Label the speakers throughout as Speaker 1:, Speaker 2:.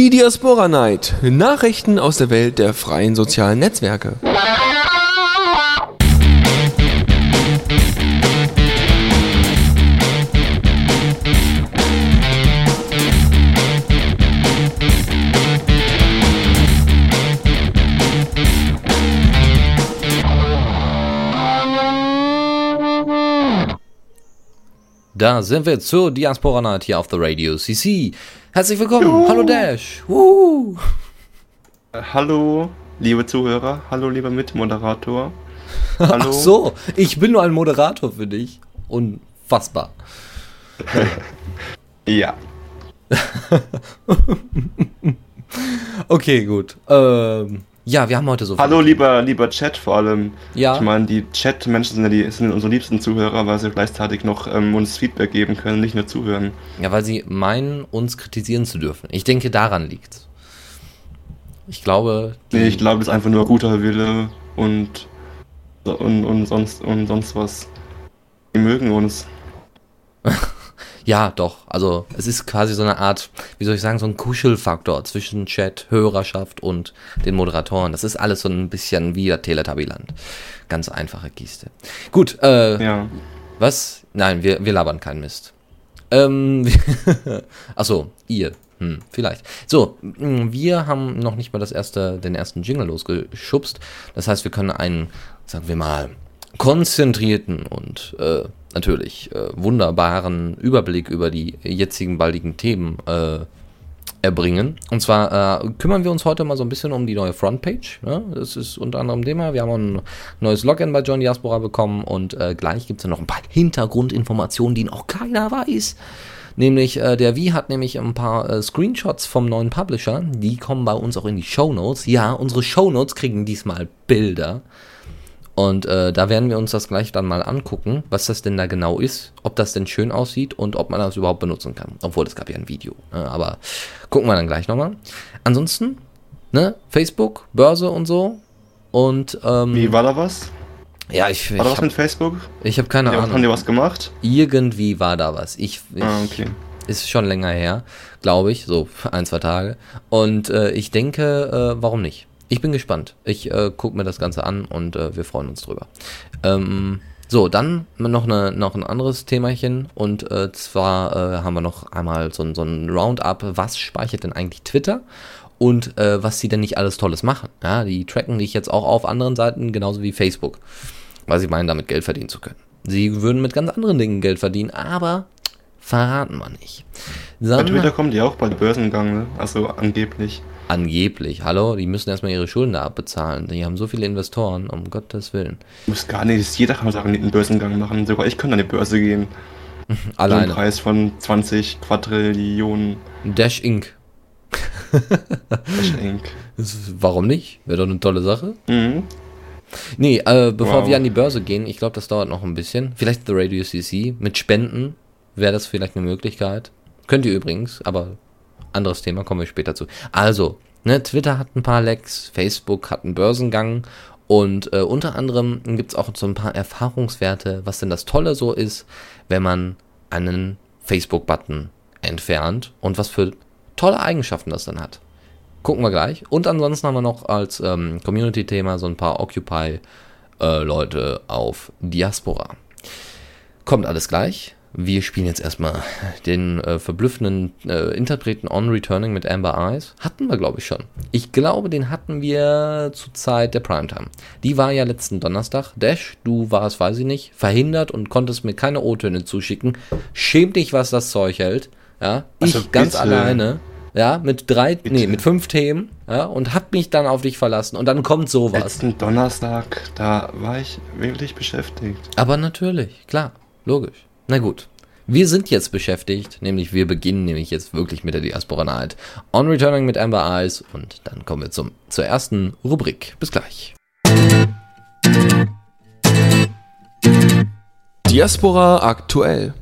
Speaker 1: Die Diaspora Night. Nachrichten aus der Welt der freien sozialen Netzwerke.
Speaker 2: Da sind wir zur Diaspora Night hier auf The Radio CC. Herzlich willkommen. Juhu. Hallo Dash. Uhu.
Speaker 3: Äh, hallo, liebe Zuhörer. Hallo, lieber Mitmoderator.
Speaker 2: Hallo. Ach so, ich bin nur ein Moderator für dich. Unfassbar.
Speaker 3: ja.
Speaker 2: okay, gut. Ähm, ja, wir haben heute so
Speaker 3: viel. Hallo, lieber, lieber Chat vor allem.
Speaker 2: Ja.
Speaker 3: Ich meine, die Chat-Menschen sind ja die, sind unsere liebsten Zuhörer, weil sie gleichzeitig noch ähm, uns Feedback geben können, nicht nur zuhören.
Speaker 2: Ja, weil sie meinen, uns kritisieren zu dürfen. Ich denke, daran liegt's. Ich glaube.
Speaker 3: Nee, ich glaube, es ist einfach nur guter Wille und, und, und, sonst, und sonst was. Die mögen uns.
Speaker 2: Ja, doch. Also es ist quasi so eine Art, wie soll ich sagen, so ein Kuschelfaktor zwischen Chat, Hörerschaft und den Moderatoren. Das ist alles so ein bisschen wie der Teletubbyland. Ganz einfache Kiste. Gut, äh, ja. was? Nein, wir, wir labern keinen Mist. Ähm, achso, ihr. Hm, vielleicht. So, wir haben noch nicht mal das erste, den ersten Jingle losgeschubst. Das heißt, wir können einen, sagen wir mal, konzentrierten und äh, natürlich äh, wunderbaren Überblick über die jetzigen baldigen Themen äh, erbringen. Und zwar äh, kümmern wir uns heute mal so ein bisschen um die neue Frontpage. Ne? Das ist unter anderem Thema. Wir haben ein neues Login bei John Diaspora bekommen und äh, gleich gibt es noch ein paar Hintergrundinformationen, die noch keiner weiß. Nämlich, äh, der Wie hat nämlich ein paar äh, Screenshots vom neuen Publisher. Die kommen bei uns auch in die Show Notes. Ja, unsere Show Notes kriegen diesmal Bilder. Und äh, da werden wir uns das gleich dann mal angucken, was das denn da genau ist, ob das denn schön aussieht und ob man das überhaupt benutzen kann. Obwohl, es gab ja ein Video. Ne? Aber gucken wir dann gleich nochmal. Ansonsten, ne, Facebook, Börse und so. Und, ähm,
Speaker 3: Wie war da was?
Speaker 2: Ja, ich.
Speaker 3: War da was hab, mit Facebook?
Speaker 2: Ich habe keine
Speaker 3: ja,
Speaker 2: Ahnung.
Speaker 3: Haben die was gemacht?
Speaker 2: Irgendwie war da was. Ich, ich
Speaker 3: ah, okay.
Speaker 2: Ist schon länger her, glaube ich, so ein, zwei Tage. Und äh, ich denke, äh, warum nicht? Ich bin gespannt. Ich äh, gucke mir das Ganze an und äh, wir freuen uns drüber. Ähm, so, dann noch, eine, noch ein anderes Themachen und äh, zwar äh, haben wir noch einmal so, so ein Roundup, was speichert denn eigentlich Twitter und äh, was sie denn nicht alles Tolles machen. Ja, die tracken dich jetzt auch auf anderen Seiten, genauso wie Facebook, weil sie meinen, damit Geld verdienen zu können. Sie würden mit ganz anderen Dingen Geld verdienen, aber verraten wir nicht.
Speaker 3: Dann, Bei Twitter kommen die auch bald Börsengang, ne? also angeblich.
Speaker 2: Angeblich. Hallo, die müssen erstmal ihre Schulden da abbezahlen. Die haben so viele Investoren, um Gottes Willen.
Speaker 3: Muss gar nicht, jeder kann sagen, einen Börsengang machen. Sogar ich kann an die Börse gehen.
Speaker 2: Alleine.
Speaker 3: Ein Preis von 20 Quadrillionen.
Speaker 2: Dash Inc.
Speaker 3: Dash Inc.
Speaker 2: Warum nicht? Wäre doch eine tolle Sache.
Speaker 3: Mhm.
Speaker 2: Nee, äh, bevor wow. wir an die Börse gehen, ich glaube, das dauert noch ein bisschen. Vielleicht The Radio CC mit Spenden wäre das vielleicht eine Möglichkeit. Könnt ihr übrigens, aber anderes Thema, kommen wir später zu. Also, ne, Twitter hat ein paar Lecks, Facebook hat einen Börsengang und äh, unter anderem gibt es auch so ein paar Erfahrungswerte, was denn das Tolle so ist, wenn man einen Facebook-Button entfernt und was für tolle Eigenschaften das dann hat. Gucken wir gleich. Und ansonsten haben wir noch als ähm, Community-Thema so ein paar Occupy-Leute äh, auf Diaspora. Kommt alles gleich. Wir spielen jetzt erstmal den äh, verblüffenden äh, Interpreten On Returning mit Amber Eyes. Hatten wir, glaube ich, schon. Ich glaube, den hatten wir zur Zeit der Primetime. Die war ja letzten Donnerstag. Dash, du warst, weiß ich nicht, verhindert und konntest mir keine O-Töne zuschicken. Schäm dich, was das Zeug hält. Ja, ich also ganz alleine. Ja, mit drei, bitte. nee, mit fünf Themen, ja, und hab mich dann auf dich verlassen und dann kommt sowas.
Speaker 3: Letzten Donnerstag, da war ich wirklich beschäftigt.
Speaker 2: Aber natürlich, klar, logisch. Na gut. Wir sind jetzt beschäftigt, nämlich wir beginnen nämlich jetzt wirklich mit der Diaspora Night. On Returning mit Amber Eyes und dann kommen wir zum, zur ersten Rubrik. Bis gleich.
Speaker 1: Diaspora aktuell.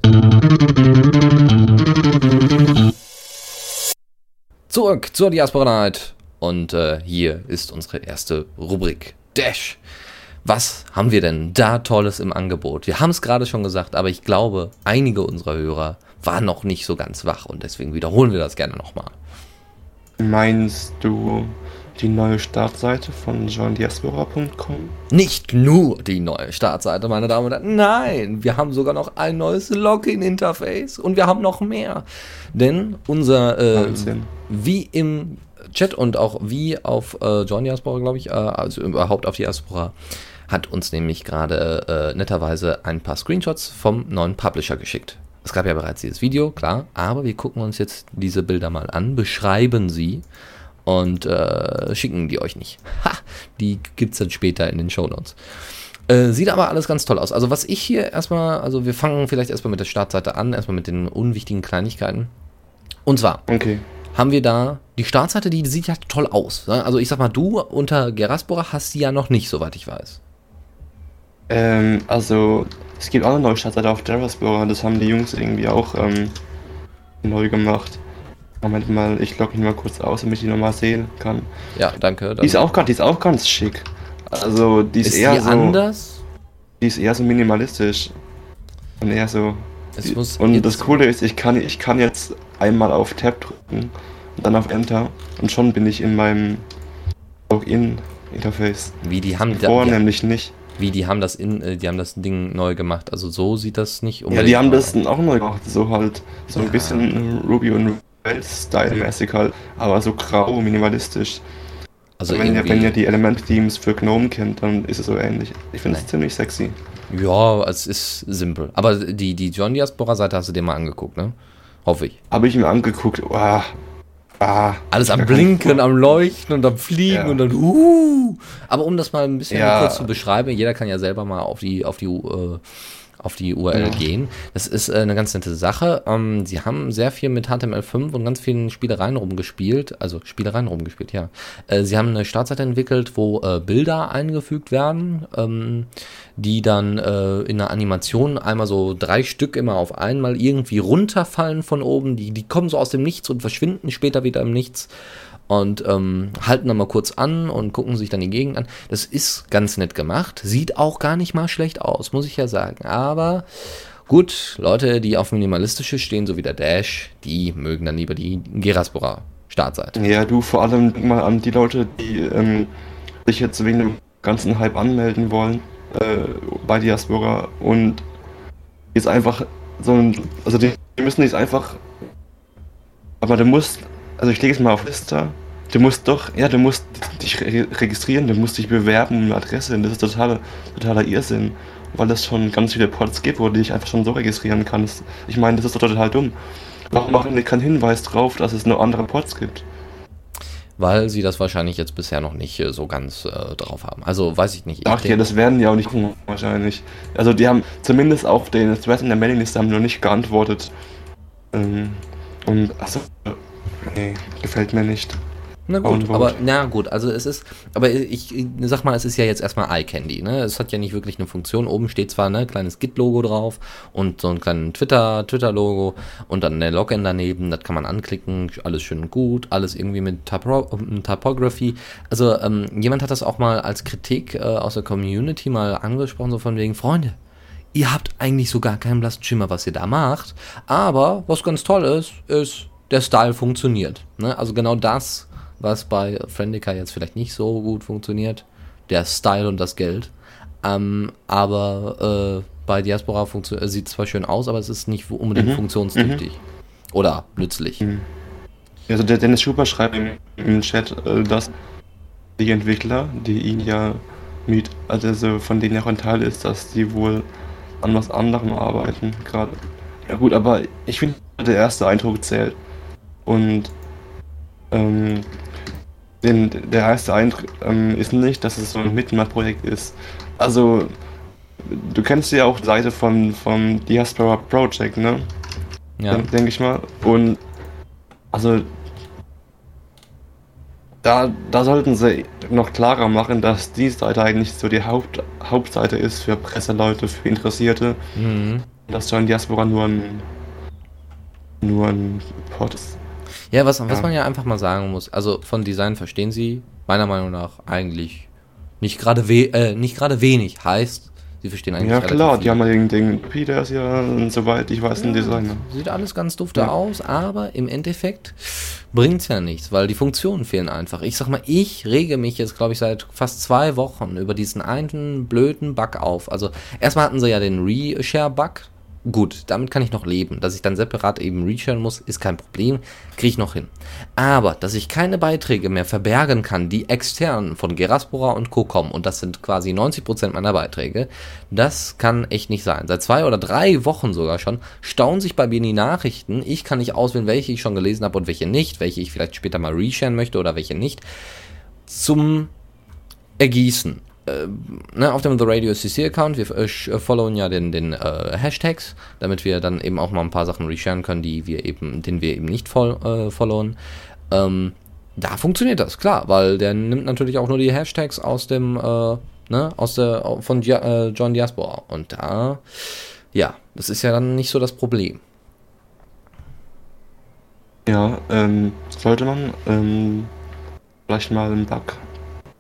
Speaker 2: Zurück zur Diaspora Night. Und äh, hier ist unsere erste Rubrik. Dash. Was haben wir denn da Tolles im Angebot? Wir haben es gerade schon gesagt, aber ich glaube, einige unserer Hörer waren noch nicht so ganz wach und deswegen wiederholen wir das gerne nochmal.
Speaker 3: Meinst du die neue Startseite von johndiaspora.com?
Speaker 2: Nicht nur die neue Startseite, meine Damen und Herren. Nein, wir haben sogar noch ein neues Login-Interface und wir haben noch mehr. Denn unser, äh, wie im Chat und auch wie auf äh, John Diaspora, glaube ich, äh, also überhaupt auf Diaspora, hat uns nämlich gerade äh, netterweise ein paar Screenshots vom neuen Publisher geschickt. Es gab ja bereits dieses Video, klar, aber wir gucken uns jetzt diese Bilder mal an, beschreiben sie und äh, schicken die euch nicht. Ha, die gibt es dann später in den Shownotes. Äh, sieht aber alles ganz toll aus. Also was ich hier erstmal, also wir fangen vielleicht erstmal mit der Startseite an, erstmal mit den unwichtigen Kleinigkeiten. Und zwar
Speaker 3: Okay.
Speaker 2: haben wir da die Startseite, die sieht ja toll aus. ne? Also ich sag mal, du unter Geraspora hast die ja noch nicht, soweit ich weiß.
Speaker 3: Ähm, also, es gibt auch eine neue Startseite auf Diaspora, das haben die Jungs irgendwie auch ähm, neu gemacht. Moment mal, ich logge mich mal kurz aus, damit ich die nochmal sehen kann.
Speaker 2: Ja, danke.
Speaker 3: Die ist auch, ganz- die ist auch ganz schick. Also, die ist,
Speaker 2: ist
Speaker 3: eher
Speaker 2: die
Speaker 3: so.
Speaker 2: anders?
Speaker 3: Die ist eher so minimalistisch. Und eher so.
Speaker 2: Muss
Speaker 3: und das Coole ist, ich kann, ich kann jetzt einmal auf Tab drücken und dann auf Enter und schon bin ich in meinem Login-Interface.
Speaker 2: Wie die haben,
Speaker 3: Vorher
Speaker 2: die,
Speaker 3: nämlich nicht.
Speaker 2: Wie die haben das in, äh, die haben das Ding neu gemacht. Also so sieht das nicht
Speaker 3: Ja, die haben das auch neu gemacht, so halt, so ein bisschen Ruby und Rails-Style-mäßig halt, aber so grau, minimalistisch.
Speaker 2: Also
Speaker 3: wenn, ihr, wenn ihr die Element-Themes für GNOME kennt, dann ist es so ähnlich. Ich finde es ziemlich sexy.
Speaker 2: ja, es ist simpel. Aber die, die John Diaspora Seite hast du dir mal angeguckt, ne? Hoffe ich.
Speaker 3: Habe ich mir angeguckt, ah, ah.
Speaker 2: Alles am Blinken, am Leuchten und am Fliegen
Speaker 3: Ja.
Speaker 2: und dann uh. Aber um das mal ein bisschen
Speaker 3: Ja.
Speaker 2: kurz zu beschreiben, jeder kann ja selber mal auf die auf die äh, auf die URL
Speaker 3: Ja.
Speaker 2: gehen. Das ist äh, eine ganz nette Sache. Ähm, sie haben sehr viel mit HTML5 und ganz vielen Spielereien rumgespielt, also Spielereien rumgespielt, ja. Äh, sie haben eine Startseite entwickelt, wo äh, Bilder eingefügt werden, ähm, die dann äh, in einer Animation einmal so drei Stück immer auf einmal irgendwie runterfallen von oben. Die, die kommen so aus dem Nichts und verschwinden später wieder im Nichts und ähm, halten dann mal kurz an und gucken sich dann die Gegend an. Das ist ganz nett gemacht. Sieht auch gar nicht mal schlecht aus, muss ich ja sagen. Aber gut, Leute, die auf minimalistische stehen, so wie der Dash, die mögen dann lieber die Geraspora Startseite.
Speaker 3: Ja, du vor allem mal an die Leute, die ähm, sich jetzt wegen dem ganzen Hype anmelden wollen äh, bei Diaspora und jetzt einfach so ein, also die, die müssen jetzt einfach, aber du musst, also ich lege es mal auf Liste, du musst doch, ja, du musst dich re registrieren, du musst dich bewerben um eine Adresse, und das ist totaler, totaler Irrsinn, weil es schon ganz viele Pods gibt, wo du dich einfach schon so registrieren kannst. Ich meine, das ist doch total dumm. Warum machen die keinen Hinweis drauf, dass es nur andere Pods gibt?
Speaker 2: Weil sie das wahrscheinlich jetzt bisher noch nicht äh, so ganz äh, drauf haben. Also weiß ich nicht. Ich
Speaker 3: Ach ja, das werden die auch nicht gucken, wahrscheinlich. Also die haben zumindest auf den Thread in der Mailingliste haben noch nicht geantwortet. Ähm, und achso, nee, gefällt mir nicht.
Speaker 2: Na gut, aber na gut, also es ist, aber ich, ich sag mal, es ist ja jetzt erstmal Eye Candy, ne? Es hat ja nicht wirklich eine Funktion. Oben steht zwar ne kleines Git-Logo drauf und so ein kleines Twitter, Twitter-Logo und dann der Login daneben, das kann man anklicken, alles schön und gut, alles irgendwie mit Typo ähm, Typography. Also ähm, jemand hat das auch mal als Kritik äh, aus der Community mal angesprochen, so von wegen, Freunde, ihr habt eigentlich so gar keinen blassen Schimmer, was ihr da macht. Aber was ganz toll ist, ist, der Style funktioniert. Ne? Also genau das, was bei Friendica jetzt vielleicht nicht so gut funktioniert. Der Style und das Geld. Ähm, aber äh, bei Diaspora äh, sieht zwar schön aus, aber es ist nicht unbedingt
Speaker 3: Mhm.
Speaker 2: funktionstüchtig. Oder nützlich.
Speaker 3: Mhm. Also der Dennis Schuber schreibt im, im Chat, äh, dass die Entwickler, die ihn ja mit, also so von denen ja auch ein Teil ist, dass die wohl an was anderem arbeiten gerade. Ja gut, aber ich finde, der erste Eindruck zählt. Und ähm, den, der erste Eindruck ähm, ist nicht, dass es so ein Mitmach-Projekt ist. Also, du kennst ja auch die Seite von, vom Diaspora Project, ne?
Speaker 2: Ja.
Speaker 3: denke denk ich mal. Und also da, da sollten sie noch klarer machen, dass die Seite eigentlich so die Haupt, Hauptseite ist für Presseleute, für Interessierte.
Speaker 2: Mhm.
Speaker 3: Dass John Diaspora nur ein nur ein Pod ist.
Speaker 2: Ja, was, was
Speaker 3: Ja.
Speaker 2: man ja einfach mal sagen muss, also von Design verstehen sie meiner Meinung nach eigentlich nicht gerade we äh, nicht gerade wenig. Heißt, Sie verstehen eigentlich
Speaker 3: Ja klar,
Speaker 2: viel.
Speaker 3: die haben ja den, den Peter ist ja, soweit ich weiß, ein Designer.
Speaker 2: Sieht alles ganz dufte
Speaker 3: Ja.
Speaker 2: aus, aber im Endeffekt bringt's ja nichts, weil die Funktionen fehlen einfach. Ich sag mal, ich rege mich jetzt, glaube ich, seit fast zwei Wochen über diesen einen blöden Bug auf. Also erstmal hatten sie ja den Reshare-Bug. Gut, damit kann ich noch leben. Dass ich dann separat eben resharen muss, ist kein Problem. Kriege ich noch hin. Aber, dass ich keine Beiträge mehr verbergen kann, die extern von Geraspora und Co. kommen, und das sind quasi 90% meiner Beiträge, das kann echt nicht sein. Seit zwei oder drei Wochen sogar schon staunen sich bei mir die Nachrichten. Ich kann nicht auswählen, welche ich schon gelesen habe und welche nicht, welche ich vielleicht später mal resharen möchte oder welche nicht. Zum Ergießen. Äh, ne, auf dem The Radio CC Account, wir äh, äh, followen ja den, den äh, Hashtags, damit wir dann eben auch mal ein paar Sachen resharen können, die wir eben, den wir eben nicht voll, äh, followen. Ähm, da funktioniert das, klar, weil der nimmt natürlich auch nur die Hashtags aus dem, äh, ne, aus der, von Dia, äh, John Diaspora. Und da, ja, das ist ja dann nicht so das Problem.
Speaker 3: Ja, ähm, sollte man ähm, vielleicht mal einen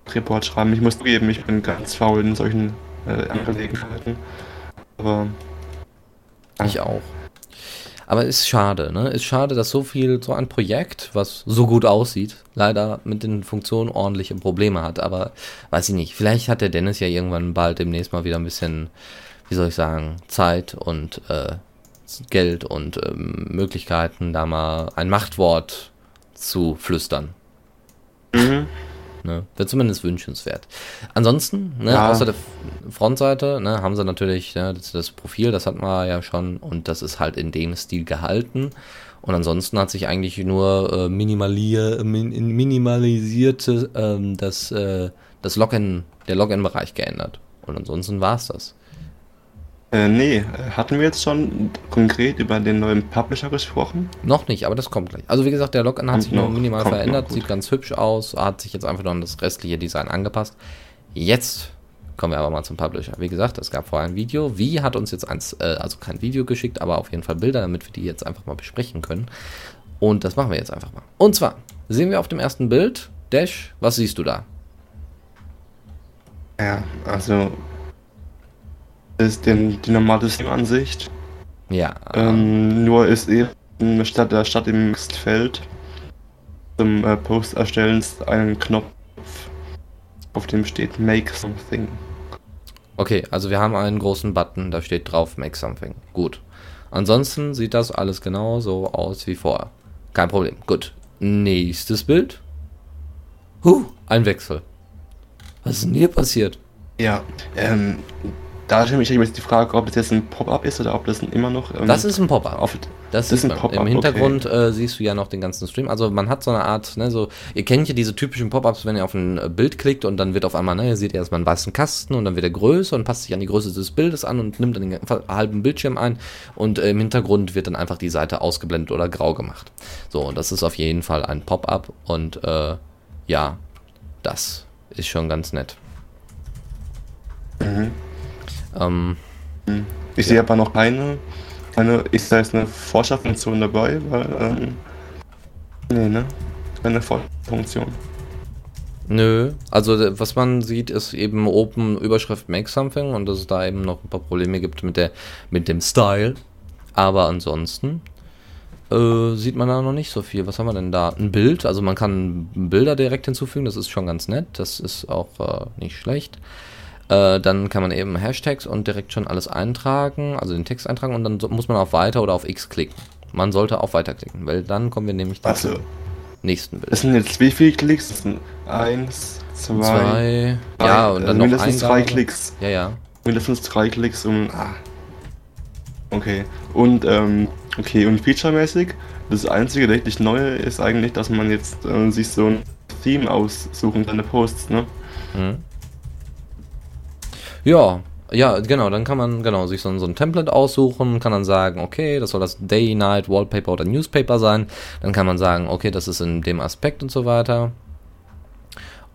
Speaker 3: Bug-Report schreiben. Ich muss zugeben, ich bin ganz faul in solchen äh, Angelegenheiten. Aber
Speaker 2: Ich auch. Aber ist schade, ne? Ist schade, dass so viel, so ein Projekt, was so gut aussieht, leider mit den Funktionen ordentliche Probleme hat. Aber weiß ich nicht. Vielleicht hat der Dennis ja irgendwann bald demnächst mal wieder ein bisschen, wie soll ich sagen, Zeit und äh, Geld und ähm, Möglichkeiten, da mal ein Machtwort zu flüstern.
Speaker 3: mhm.
Speaker 2: Ne? Wäre zumindest wünschenswert. Ansonsten, ne,
Speaker 3: Ja.
Speaker 2: außer der Frontseite, ne, haben sie natürlich ne, das, das Profil, das hatten wir ja schon und das ist halt in dem Stil gehalten. Und ansonsten hat sich eigentlich nur äh, minimalier, min, minimalisierte ähm, das, äh, das Login, der Login-Bereich geändert. Und ansonsten war es das.
Speaker 3: Äh, nee, hatten wir jetzt schon konkret über den neuen Publisher gesprochen?
Speaker 2: Noch nicht, aber das kommt gleich. Also wie gesagt, der Login hat
Speaker 3: Kommt
Speaker 2: sich nur
Speaker 3: noch,
Speaker 2: minimal verändert,
Speaker 3: noch,
Speaker 2: sieht ganz hübsch aus, hat sich jetzt einfach nur an das restliche Design angepasst. Jetzt kommen wir aber mal zum Publisher. Wie gesagt, es gab vorher ein Video. Wie hat uns jetzt eins, äh, also kein Video geschickt, aber auf jeden Fall Bilder, damit wir die jetzt einfach mal besprechen können. Und das machen wir jetzt einfach mal. Und zwar sehen wir auf dem ersten Bild, Dash, was siehst du da?
Speaker 3: Ja, also ist den, die normale Steam-Ansicht.
Speaker 2: Ja,
Speaker 3: Ähm, nur ist eben statt der Stadt im Textfeld zum äh, Post erstellen einen Knopf, auf dem steht Make Something.
Speaker 2: Okay, also wir haben einen großen Button, da steht drauf Make Something. Gut. Ansonsten sieht das alles genau so aus wie vorher. Kein Problem. Gut. Nächstes Bild. Huh, ein Wechsel. Was ist denn hier passiert?
Speaker 3: Ja, ähm, da stelle ich mir jetzt die Frage, ob das jetzt ein Pop-up ist oder ob das immer noch. Ähm,
Speaker 2: Das ist ein Pop-up. Das,
Speaker 3: das ist ein. Pop-up,
Speaker 2: Im Hintergrund
Speaker 3: okay.
Speaker 2: äh, siehst du ja noch den ganzen Stream. Also man hat so eine Art, ne, so, ihr kennt ja diese typischen Pop-ups, wenn ihr auf ein äh, Bild klickt und dann wird auf einmal, ne, ihr seht erstmal einen weißen Kasten und dann wird er größer und passt sich an die Größe des Bildes an und nimmt dann den halben Bildschirm ein und äh, im Hintergrund wird dann einfach die Seite ausgeblendet oder grau gemacht. So, und das ist auf jeden Fall ein Pop-up und äh, ja, das ist schon ganz nett.
Speaker 3: Mhm.
Speaker 2: Ähm,
Speaker 3: Ich sehe aber noch keine, keine, ist da jetzt eine Forscherfunktion dabei? Weil, ähm, nee, ne? Keine Forscherfunktion.
Speaker 2: Nö, also was man sieht, ist eben oben Überschrift Make Something und dass es da eben noch ein paar Probleme gibt mit der mit dem Style. Aber ansonsten äh, sieht man da noch nicht so viel. Was haben wir denn da? Ein Bild, also man kann Bilder direkt hinzufügen, das ist schon ganz nett, das ist auch äh, nicht schlecht. Äh, dann kann man eben Hashtags und direkt schon alles eintragen, also den Text eintragen und dann so, muss man auf Weiter oder auf X klicken. Man sollte auf Weiter klicken, weil dann kommen wir nämlich zum
Speaker 3: Also,
Speaker 2: nächsten Bild.
Speaker 3: das sind jetzt wie viele Klicks? Das sind eins, zwei,
Speaker 2: Zwei,
Speaker 3: drei,
Speaker 2: ja, und dann
Speaker 3: also
Speaker 2: noch
Speaker 3: mindestens drei
Speaker 2: Eingabe.
Speaker 3: Klicks.
Speaker 2: Ja, ja.
Speaker 3: Mindestens drei Klicks um. Ah. Okay. Und, ähm, okay, und featuremäßig, das einzige richtig Neue ist eigentlich, dass man jetzt äh, sich so ein Theme aussuchen kann, seine Posts, ne?
Speaker 2: Mhm. Ja, ja, genau, dann kann man genau sich so, ein- so ein Template aussuchen, kann dann sagen, okay, das soll das Day, Night, Wallpaper oder Newspaper sein. Dann kann man sagen, okay, das ist in dem Aspekt und so weiter.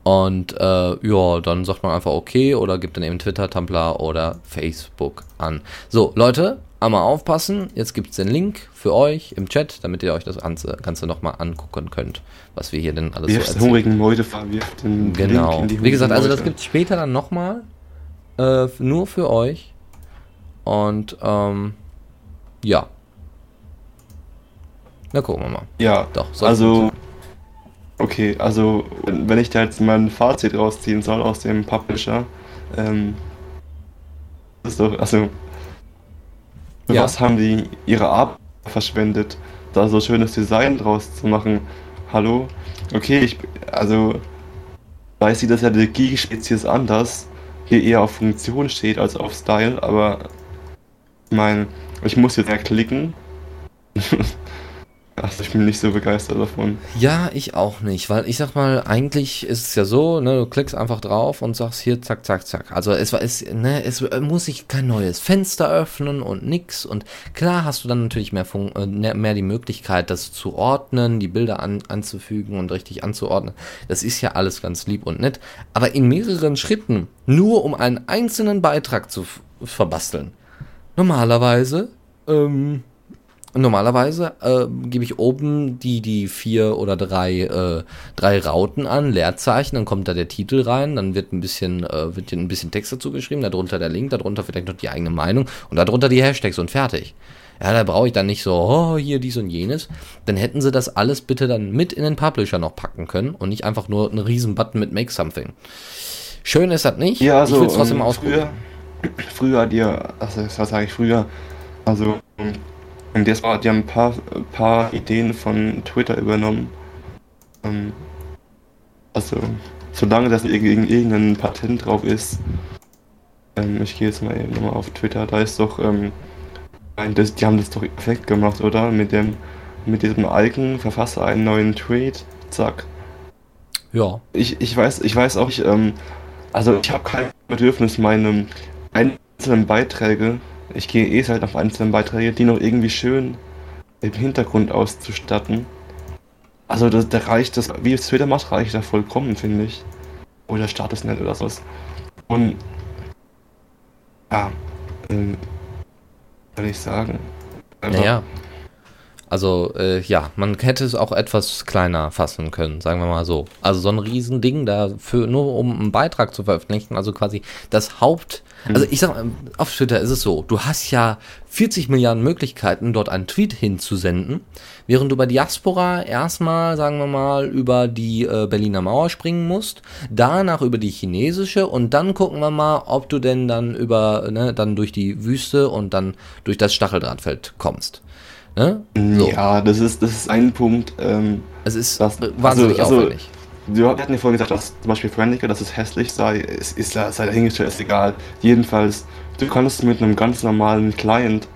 Speaker 2: Und äh, ja, dann sagt man einfach okay oder gibt dann eben Twitter, Tumblr oder Facebook an. So, Leute, einmal aufpassen. Jetzt gibt es den Link für euch im Chat, damit ihr euch das Ganze, Ganze nochmal angucken könnt, was wir hier denn alles
Speaker 3: Wirft
Speaker 2: so
Speaker 3: den
Speaker 2: erzählen.
Speaker 3: hungrigen Meute, wirft den
Speaker 2: Genau.
Speaker 3: Link in die
Speaker 2: Wie gesagt, also das gibt es später dann nochmal. Äh, nur für euch. Und ähm, ja. Na, gucken wir mal.
Speaker 3: Ja,
Speaker 2: Doch,
Speaker 3: also, okay, also, wenn ich da jetzt mein Fazit rausziehen soll aus dem Publisher, ähm, das ist doch, also, für
Speaker 2: Ja.
Speaker 3: was haben die ihre Arbeit verschwendet, da so schönes Design draus zu machen? Hallo? Okay, ich, also, da sieht das ja die Geek-Spezies anders, hier eher auf Funktion steht als auf Style, aber, ich meine, ich muss jetzt ja klicken. Also ich bin nicht so begeistert davon.
Speaker 2: Ja, ich auch nicht, weil ich sag mal, eigentlich ist es ja so, ne, du klickst einfach drauf und sagst hier zack, zack, zack. Also es war es, ne, es muss sich kein neues Fenster öffnen und nix. Und klar hast du dann natürlich mehr, Fun äh, ne- mehr die Möglichkeit, das zu ordnen, die Bilder an, anzufügen und richtig anzuordnen. Das ist ja alles ganz lieb und nett. Aber in mehreren Schritten, nur um einen einzelnen Beitrag zu verbasteln. Normalerweise, ähm, Normalerweise äh, gebe ich oben die, die vier oder drei, äh, drei Rauten an, Leerzeichen, dann kommt da der Titel rein, dann wird ein bisschen, äh, wird ein bisschen Text dazu geschrieben, darunter der Link, darunter vielleicht noch die eigene Meinung und darunter die Hashtags und fertig. Ja, da brauche ich dann nicht so, oh, hier dies und jenes. Dann hätten sie das alles bitte dann mit in den Publisher noch packen können und nicht einfach nur einen riesen Button mit Make Something. Schön ist das nicht.
Speaker 3: Ja, also
Speaker 2: ich will es trotzdem
Speaker 3: ähm,
Speaker 2: ausprobieren.
Speaker 3: früher, früher die, also was sage ich früher, also ähm, das war, die haben ein paar, paar Ideen von Twitter übernommen. Ähm, also solange das irg irg- irgendein Patent drauf ist, ähm, ich gehe jetzt mal eben nochmal auf Twitter, da ist doch, ähm, das, die haben das doch perfekt gemacht, oder? Mit dem, mit diesem Icon, verfasse einen neuen Tweet, zack.
Speaker 2: Ja.
Speaker 3: Ich, ich weiß, ich weiß auch, ich, ähm, also ich habe kein Bedürfnis, meine einzelnen Beiträge, ich gehe eh halt auf einzelne Beiträge, die noch irgendwie schön im Hintergrund auszustatten. Also das, da reicht das, wie es Twitter macht, reicht da vollkommen, finde ich. Oder Status nennt oder sowas. Und ja, ähm, soll ich sagen. Einfach-
Speaker 2: Naja. Also, äh, ja, man hätte es auch etwas kleiner fassen können, sagen wir mal so. Also so ein Riesending dafür, nur um einen Beitrag zu veröffentlichen, also quasi das Haupt. Also ich sag mal, auf Twitter ist es so, du hast ja 40 Milliarden Möglichkeiten, dort einen Tweet hinzusenden, während du bei Diaspora erstmal, sagen wir mal, über die äh, Berliner Mauer springen musst, danach über die chinesische und dann gucken wir mal, ob du denn dann über, ne, dann durch die Wüste und dann durch das Stacheldrahtfeld kommst. Ne? So.
Speaker 3: Ja, das ist, das ist ein Punkt. Ähm,
Speaker 2: Es ist
Speaker 3: Das-
Speaker 2: äh, wahnsinnig
Speaker 3: also- also-
Speaker 2: aufwendig.
Speaker 3: Wir hatten ja vorhin gesagt, dass zum Beispiel Friendica, dass es hässlich sei, es ist sei dahingestellt, ist egal. Jedenfalls, du kannst mit einem ganz normalen Client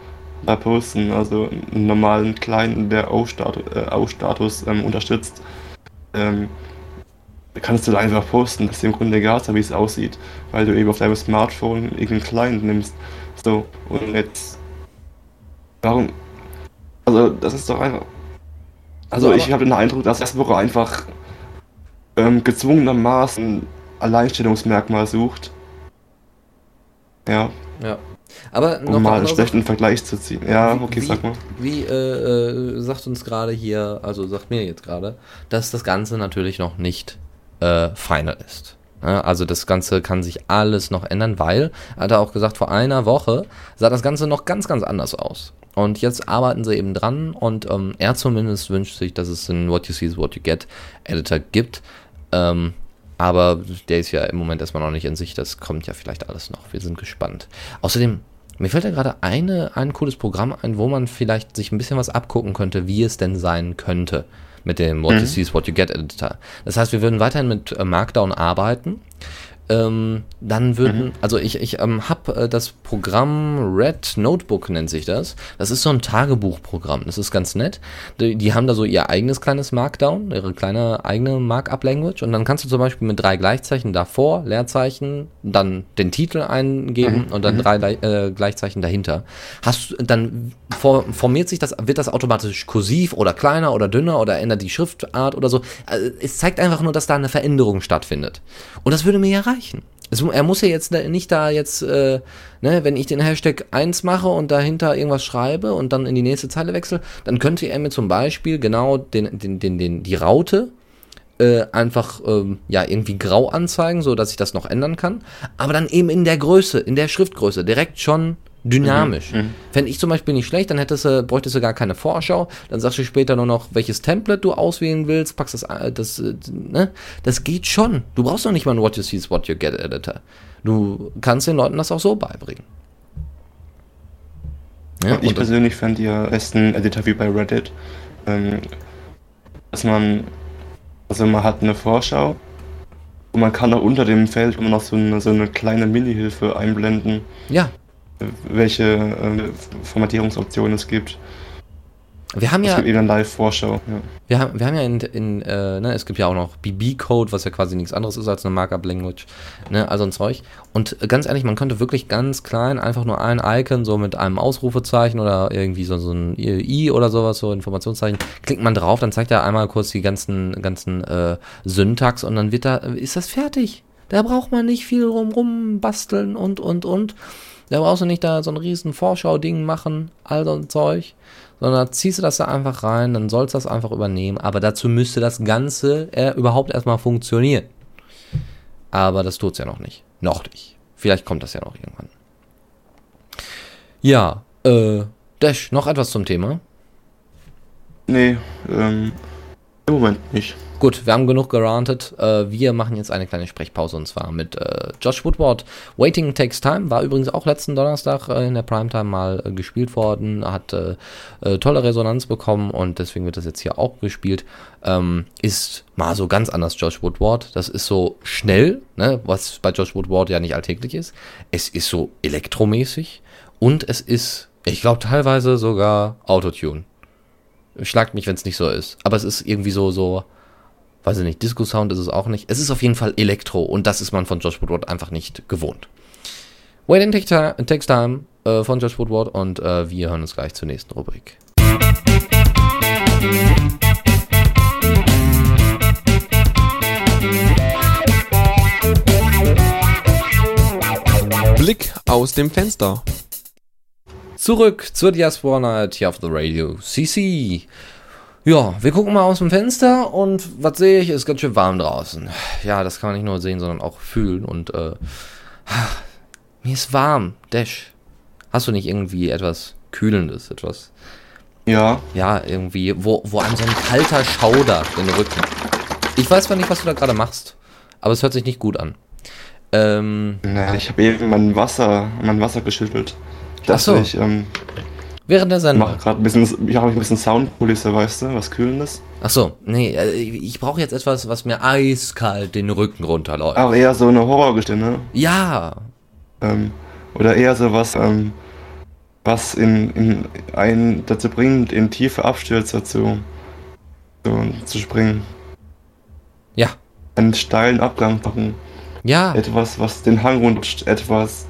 Speaker 3: da posten, also einen normalen Client, der O-Status äh, ähm, unterstützt. Ähm, kannst du da einfach posten, dass dir im Grunde egal ist, wie es aussieht, weil du eben auf deinem Smartphone irgendeinen Client nimmst. So, und jetzt. Warum? Also, das ist doch einfach. Also,
Speaker 2: Ja,
Speaker 3: ich habe den Eindruck, dass das Woche einfach ähm, gezwungenermaßen Alleinstellungsmerkmal sucht. Ja,
Speaker 2: Ja. Aber
Speaker 3: um mal
Speaker 2: eine
Speaker 3: einen schlechten Vergleich zu ziehen. Ja,
Speaker 2: Wie-
Speaker 3: okay, sag mal.
Speaker 2: Wie äh, äh, sagt uns gerade hier, also sagt mir jetzt gerade, dass das Ganze natürlich noch nicht äh, final ist. Also das Ganze kann sich alles noch ändern, weil, hat er auch gesagt, vor einer Woche sah das Ganze noch ganz, ganz anders aus. Und jetzt arbeiten sie eben dran und ähm, er zumindest wünscht sich, dass es einen What You See is What You Get Editor gibt. Ähm, aber der ist ja im Moment erstmal noch nicht in sich, das kommt ja vielleicht alles noch. Wir sind gespannt. Außerdem, mir fällt ja gerade eine, ein cooles Programm ein, wo man vielleicht sich ein bisschen was abgucken könnte, wie es denn sein könnte mit dem What You See is What You Get Editor. Das heißt, wir würden weiterhin mit äh, Markdown arbeiten. Ähm, dann würden, also ich, ich ähm, habe äh, das Programm Red Notebook nennt sich das. Das ist so ein Tagebuchprogramm. Das ist ganz nett. Die, die haben da so ihr eigenes kleines Markdown, ihre kleine eigene Markup-Language. Und dann kannst du zum Beispiel mit drei Gleichzeichen davor, Leerzeichen, dann den Titel eingeben und dann drei Lei- äh, Gleichzeichen dahinter. Hast du- dann for, formiert sich das, wird das automatisch kursiv oder kleiner oder dünner oder ändert die Schriftart oder so. Also es zeigt einfach nur, dass da eine Veränderung stattfindet. Und das würde mir ja reichen. Es, er muss ja jetzt nicht da jetzt, äh, ne, wenn ich den Hashtag 1 mache und dahinter irgendwas schreibe und dann in die nächste Zeile wechsle, dann könnte er mir zum Beispiel genau den, den, den, den, die Raute äh, einfach ähm, ja irgendwie grau anzeigen, so dass ich das noch ändern kann, aber dann eben in der Größe, in der Schriftgröße direkt schon dynamisch.
Speaker 3: Mhm, mhm.
Speaker 2: Fände ich zum Beispiel nicht schlecht, dann hättest du, bräuchtest du gar keine Vorschau, dann sagst du später nur noch, welches Template du auswählen willst, packst das, äh, das, äh, ne? Das geht schon. Du brauchst doch nicht mal einen What You See is What You Get Editor. Du kannst den Leuten das auch so beibringen. Ja,
Speaker 3: ich persönlich fände ja erst einen Editor wie bei Reddit, ähm, dass man, also man hat eine Vorschau und man kann auch unter dem Feld immer noch so eine, so eine kleine Mini-Hilfe einblenden,
Speaker 2: ja,
Speaker 3: welche äh, Formatierungsoptionen es gibt.
Speaker 2: wir haben
Speaker 3: Es
Speaker 2: ja,
Speaker 3: gibt eben eine Live-Vorschau. Ja.
Speaker 2: wir haben, wir haben ja in, in äh, ne, es gibt ja auch noch BB-Code, was ja quasi nichts anderes ist als eine Markup-Language, ne, also ein Zeug. Und ganz ehrlich, man könnte wirklich ganz klein einfach nur ein Icon so mit einem Ausrufezeichen oder irgendwie so, so ein I oder sowas, so Informationszeichen, klickt man drauf, dann zeigt er einmal kurz die ganzen, ganzen äh, Syntax und dann wird da, ist das fertig. Da braucht man nicht viel rum, rum basteln und, und, und. Da brauchst du nicht da so ein riesen Vorschau-Ding machen, all so ein Zeug, sondern ziehst du das da einfach rein, dann sollst du das einfach übernehmen. Aber dazu müsste das Ganze äh, überhaupt erstmal funktionieren. Aber das tut's ja noch nicht. Noch nicht. Vielleicht kommt das ja noch irgendwann. Ja, äh, Dash, noch etwas zum Thema.
Speaker 3: Nee, ähm, im Moment nicht.
Speaker 2: Gut, wir haben genug gerantet. Äh, wir machen jetzt eine kleine Sprechpause und zwar mit äh, Josh Woodward. Waiting Takes Time war übrigens auch letzten Donnerstag äh, in der Primetime mal äh, gespielt worden, hat äh, äh, tolle Resonanz bekommen und deswegen wird das jetzt hier auch gespielt. Ähm, ist mal so ganz anders Josh Woodward. Das ist so schnell, ne, was bei Josh Woodward ja nicht alltäglich ist. Es ist so elektromäßig und es ist, ich glaube, teilweise sogar Autotune. Schlagt mich, wenn es nicht so ist. Aber es ist irgendwie so, so, weiß ich nicht, Disco-Sound ist es auch nicht. Es ist auf jeden Fall Elektro und das ist man von Josh Woodward einfach nicht gewohnt. Take Ti- Takes Time äh, von Josh Woodward und äh, wir hören uns gleich zur nächsten Rubrik.
Speaker 1: Blick aus dem Fenster.
Speaker 2: Zurück zur Diaspora Night hier auf The Radio CC. Ja, wir gucken mal aus dem Fenster und was sehe ich? Ist ganz schön warm draußen. Ja, das kann man nicht nur sehen, sondern auch fühlen und äh, mir ist warm. Dash. Hast du nicht irgendwie etwas Kühlendes, etwas,
Speaker 3: Ja,
Speaker 2: ja, irgendwie, wo, wo einem so ein kalter Schauder den Rücken. Ich weiß zwar nicht, was du da gerade machst, aber es hört sich nicht gut an. Ähm,
Speaker 3: naja, ich habe eben mein Wasser, mein Wasser geschüttelt.
Speaker 2: Ach so.
Speaker 3: Ich ähm,
Speaker 2: während der
Speaker 3: mache
Speaker 2: Sendung.
Speaker 3: gerade ein bisschen, ich habe ein bisschen Soundkulisse, weißt du, was Kühlendes.
Speaker 2: Ach so, nee, äh, ich brauche jetzt etwas, was mir eiskalt den Rücken runterläuft.
Speaker 3: Aber eher so eine Horrorgeschichte, ne?
Speaker 2: Ja,
Speaker 3: Ähm, oder eher so was, ähm, was in, in einen dazu bringt, in tiefe Abstürze zu, zu, zu springen.
Speaker 2: ja,
Speaker 3: Einen steilen Abgang machen.
Speaker 2: ja.
Speaker 3: Etwas, was den Hang runterrutscht. Etwas,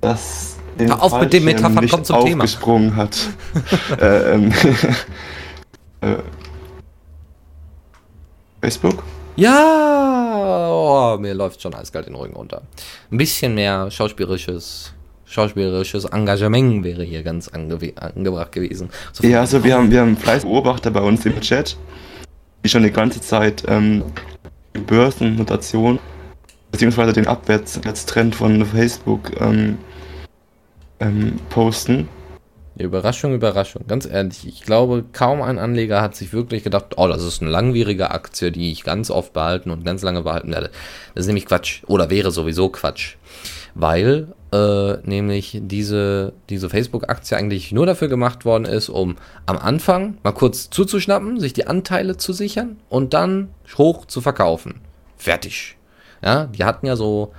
Speaker 3: das den
Speaker 2: Hör auf mit
Speaker 3: Fallschirm
Speaker 2: Metaphern,
Speaker 3: nicht
Speaker 2: komm zum Thema.
Speaker 3: aufgesprungen hat. äh, ähm, äh, Facebook?
Speaker 2: Ja, oh, mir läuft schon eiskalt den Rücken runter. Ein bisschen mehr schauspielerisches, schauspielerisches Engagement wäre hier ganz ange angebracht gewesen. So
Speaker 3: Ja, also wir haben, wir haben fleißige Beobachter bei uns im Chat, die schon die ganze Zeit ähm, die Börsennotation beziehungsweise den Abwärtstrend von Facebook ähm, ähm, posten.
Speaker 2: Überraschung, Überraschung. Ganz ehrlich, ich glaube, kaum ein Anleger hat sich wirklich gedacht, oh, das ist eine langwierige Aktie, die ich ganz oft behalten und ganz lange behalten werde. Das ist nämlich Quatsch. Oder wäre sowieso Quatsch. Weil äh, nämlich diese, diese Facebook-Aktie eigentlich nur dafür gemacht worden ist, um am Anfang mal kurz zuzuschnappen, sich die Anteile zu sichern und dann hoch zu verkaufen. Fertig. Ja, die hatten ja so,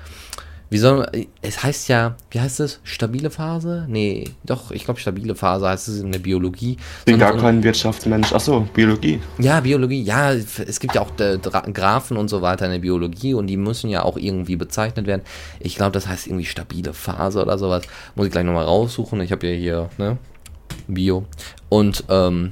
Speaker 2: wie soll es heißt ja, wie heißt es? Stabile Phase? Nee, doch, ich glaube stabile Phase heißt es in der Biologie.
Speaker 3: Bin
Speaker 2: So-
Speaker 3: gar kein Wirtschaftsmensch. Achso, Biologie.
Speaker 2: ja, Biologie, ja, es gibt ja auch äh, Graphen und so weiter in der Biologie und die müssen ja auch irgendwie bezeichnet werden. Ich glaube, das heißt irgendwie stabile Phase oder sowas. Muss ich gleich nochmal raussuchen. Ich habe ja hier, ne, Bio. Und, ähm,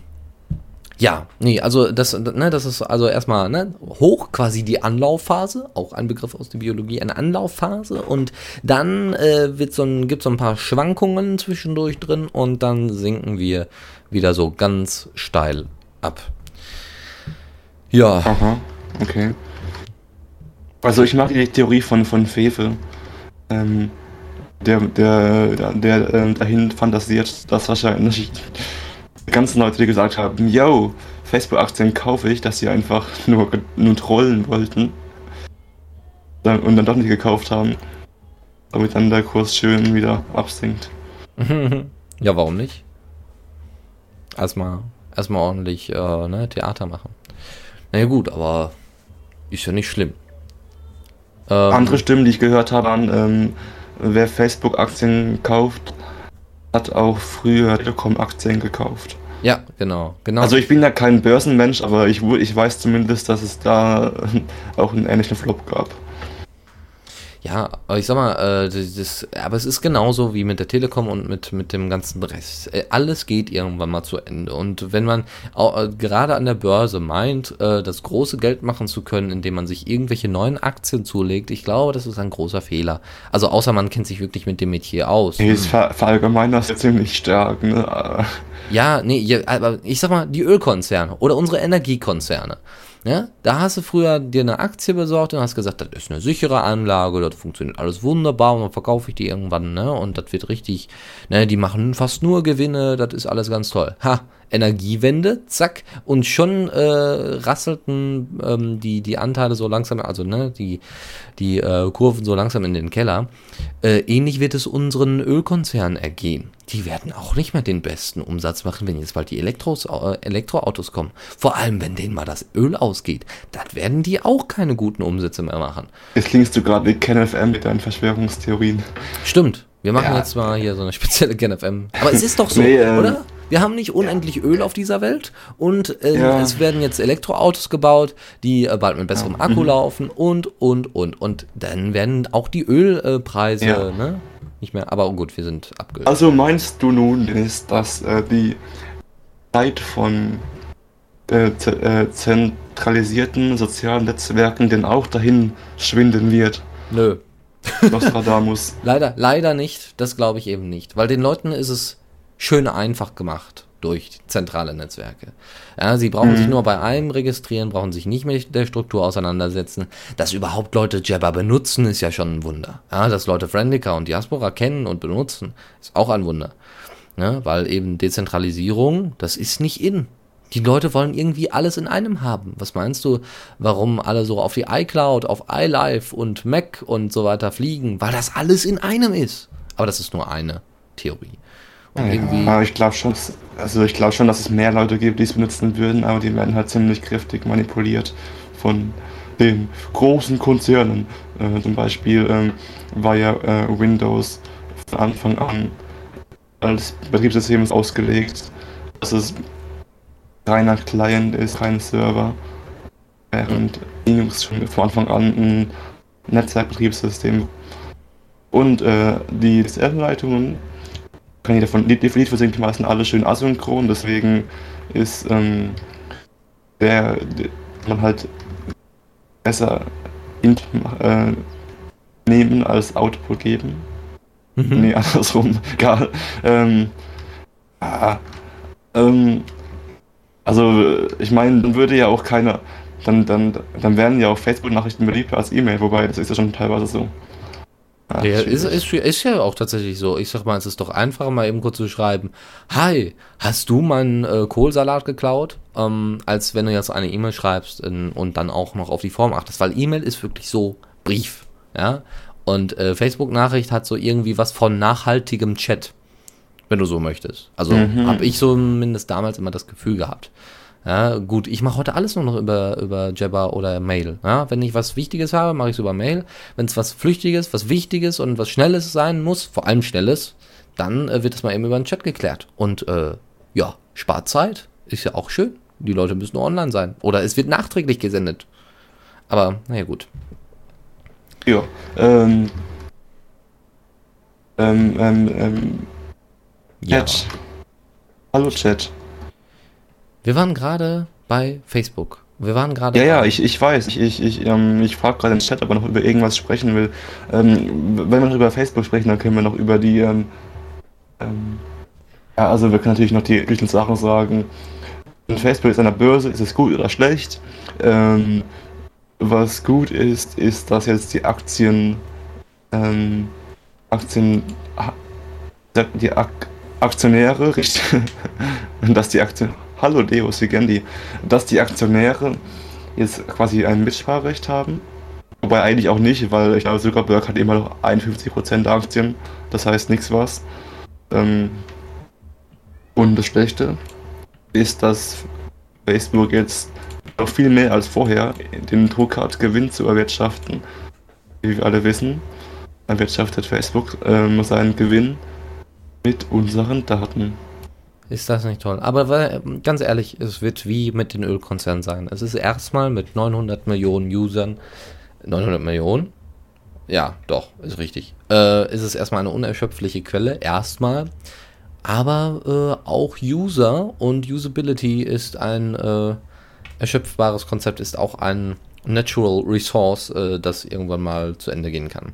Speaker 2: ja, nee, also das, ne, das ist also erstmal ne, hoch quasi die Anlaufphase, auch ein Begriff aus der Biologie, eine Anlaufphase und dann äh, so ein, gibt so ein paar Schwankungen zwischendurch drin und dann sinken wir wieder so ganz steil ab. Ja,
Speaker 3: Aha. Okay. Also ich mag die Theorie von, von Fefe. Ähm, der, der, der, der ähm, dahin fantasiert, dass wahrscheinlich ganzen Leute, die gesagt haben, yo, Facebook-Aktien kaufe ich, dass sie einfach nur, nur trollen wollten und dann doch nicht gekauft haben, damit dann der Kurs schön wieder absinkt.
Speaker 2: ja, warum nicht? Erstmal, erstmal ordentlich äh, ne, Theater machen. Naja gut, aber ist ja nicht schlimm.
Speaker 3: Ähm, Andere Stimmen, die ich gehört habe, waren, ähm, wer Facebook-Aktien kauft, hat auch früher Telekom-Aktien gekauft.
Speaker 2: Ja, genau, genau.
Speaker 3: Also ich bin ja kein Börsenmensch, aber ich, ich weiß zumindest, dass es da auch einen ähnlichen Flop gab.
Speaker 2: Ja, aber ich sag mal, äh, das, aber es ist genauso wie mit der Telekom und mit, mit dem ganzen Rest. Äh, alles geht irgendwann mal zu Ende. Und wenn man auch, äh, gerade an der Börse meint, äh, das große Geld machen zu können, indem man sich irgendwelche neuen Aktien zulegt, ich glaube, das ist ein großer Fehler. Also außer man kennt sich wirklich mit dem Metier aus.
Speaker 3: Nee, ist ver verallgemeinert ja ziemlich stark, ne?
Speaker 2: Ja, nee, aber ich sag mal, die Ölkonzerne oder unsere Energiekonzerne. Ja, da hast du früher dir eine Aktie besorgt und hast gesagt, das ist eine sichere Anlage, das funktioniert alles wunderbar und dann verkaufe ich die irgendwann, ne? Und das wird richtig, ne, die machen fast nur Gewinne, das ist alles ganz toll. Ha, Energiewende, zack, und schon äh, rasselten ähm, die, die Anteile so langsam, also ne, die, die äh, Kurven so langsam in den Keller. Äh, ähnlich wird es unseren Ölkonzernen ergehen. Die werden auch nicht mehr den besten Umsatz machen, wenn jetzt bald die Elektros, äh, Elektroautos kommen. Vor allem, wenn denen mal das Öl ausgeht. Dann werden die auch keine guten Umsätze mehr machen.
Speaker 3: Jetzt klingst du gerade wie KenFM mit deinen Verschwörungstheorien.
Speaker 2: Stimmt. Wir machen ja. jetzt mal hier so eine spezielle KenFM. Aber es ist doch so, nee, ähm, oder? Wir haben nicht unendlich Öl auf dieser Welt und äh, ja. es werden jetzt Elektroautos gebaut, die äh, bald mit besserem Akku mhm. laufen und, und, und. Und dann werden auch die Ölpreise, ja. ne? Nicht mehr, aber gut, wir sind
Speaker 3: abgehört. Also meinst du nun, ist, dass äh, die Zeit von äh, äh, zentralisierten sozialen Netzwerken denn auch dahin schwinden wird?
Speaker 2: Nö.
Speaker 3: Nostradamus.
Speaker 2: leider, leider nicht. Das glaube ich eben nicht. Weil den Leuten ist es schön einfach gemacht durch zentrale Netzwerke. Ja, sie brauchen mhm. sich nur bei einem registrieren, brauchen sich nicht mit der Struktur auseinandersetzen. Dass überhaupt Leute Jabber benutzen, ist ja schon ein Wunder. Ja, dass Leute Friendica und Diaspora kennen und benutzen, ist auch ein Wunder. Ja, weil eben Dezentralisierung, das ist nicht in. Die Leute wollen irgendwie alles in einem haben. Was meinst du, warum alle so auf die iCloud, auf iLife und Mac und so weiter fliegen? Weil das alles in einem ist. Aber das ist nur eine Theorie.
Speaker 3: Ja, ich glaube schon, also ich glaube schon, dass es mehr Leute gibt, die es benutzen würden, aber die werden halt ziemlich kräftig manipuliert von den großen Konzernen. Äh, zum Beispiel ähm, war ja äh, Windows von Anfang an. Als Betriebssystem ausgelegt, dass es reiner Client ist, kein Server, während Linux schon von Anfang an ein Netzwerkbetriebssystem und äh, die DSL-Leitungen kann ich davon Lied, Lied für singt meistens alle schön asynchron, deswegen ist ähm, der, der, man halt besser int äh, nehmen als Output geben. Mhm. Nee, andersrum, egal. Ähm, ja, ähm, also ich meine, dann würde ja auch keiner, dann, dann, dann werden ja auch Facebook-Nachrichten beliebter als E-Mail, wobei das ist ja schon teilweise so.
Speaker 2: Ach, ja, ist, ist, ist, ja auch tatsächlich so. Ich sag mal, es ist doch einfacher, mal eben kurz zu schreiben, hi, hast du meinen äh, Kohlsalat geklaut? Ähm, als wenn du jetzt eine E-Mail schreibst in, und dann auch noch auf die Form achtest. Weil E-Mail ist wirklich so Brief, ja. Und äh, Facebook-Nachricht hat so irgendwie was von nachhaltigem Chat, wenn du so möchtest. Also mhm. habe ich zumindest damals immer das Gefühl gehabt. Ja, gut, ich mache heute alles nur noch über, über Jabber oder Mail. Ja, wenn ich was Wichtiges habe, mache ich es über Mail. Wenn es was Flüchtiges, was Wichtiges und was Schnelles sein muss, vor allem Schnelles, dann äh, wird es mal eben über den Chat geklärt. Und äh, ja, spart Zeit, ist ja auch schön. Die Leute müssen nur online sein. Oder es wird nachträglich gesendet. Aber, naja, gut.
Speaker 3: Ja, ähm. Ähm, ähm, ähm. Chat. Ja. Hallo Chat.
Speaker 2: Wir waren gerade bei Facebook. Wir waren gerade.
Speaker 3: Ja, ja, ich, ich weiß. Ich, ich, ich, ähm, ich frage gerade im Chat, ob er noch über irgendwas sprechen will. Ähm, wenn wir noch über Facebook sprechen, dann können wir noch über die. Ähm, ähm ja, also wir können natürlich noch die üblichen Sachen sagen. Und Facebook ist an der Börse, ist es gut oder schlecht? Ähm, was gut ist, ist, dass jetzt die Aktien, ähm, Aktien, die Ak Aktionäre, richtig, dass die Aktien, hallo Deus, die, dass die Aktionäre jetzt quasi ein Mitspracherecht haben. Wobei eigentlich auch nicht, weil ich glaube, Zuckerberg hat immer noch 51% der Aktien, das heißt nichts was. Ähm, und das Schlechte ist, dass Facebook jetzt noch viel mehr als vorher den Druck hat, Gewinn zu erwirtschaften. Wie wir alle wissen, erwirtschaftet Facebook ähm, seinen Gewinn mit unseren Daten.
Speaker 2: Ist das nicht toll? Aber weil, ganz ehrlich, es wird wie mit den Ölkonzernen sein. Es ist erstmal mit 900 Millionen Usern, 900 Millionen? Ja, doch, ist richtig. Äh, ist es erstmal eine unerschöpfliche Quelle, erstmal. Aber äh, auch User und Usability ist ein äh, erschöpfbares Konzept, ist auch ein Natural Resource, äh, das irgendwann mal zu Ende gehen kann.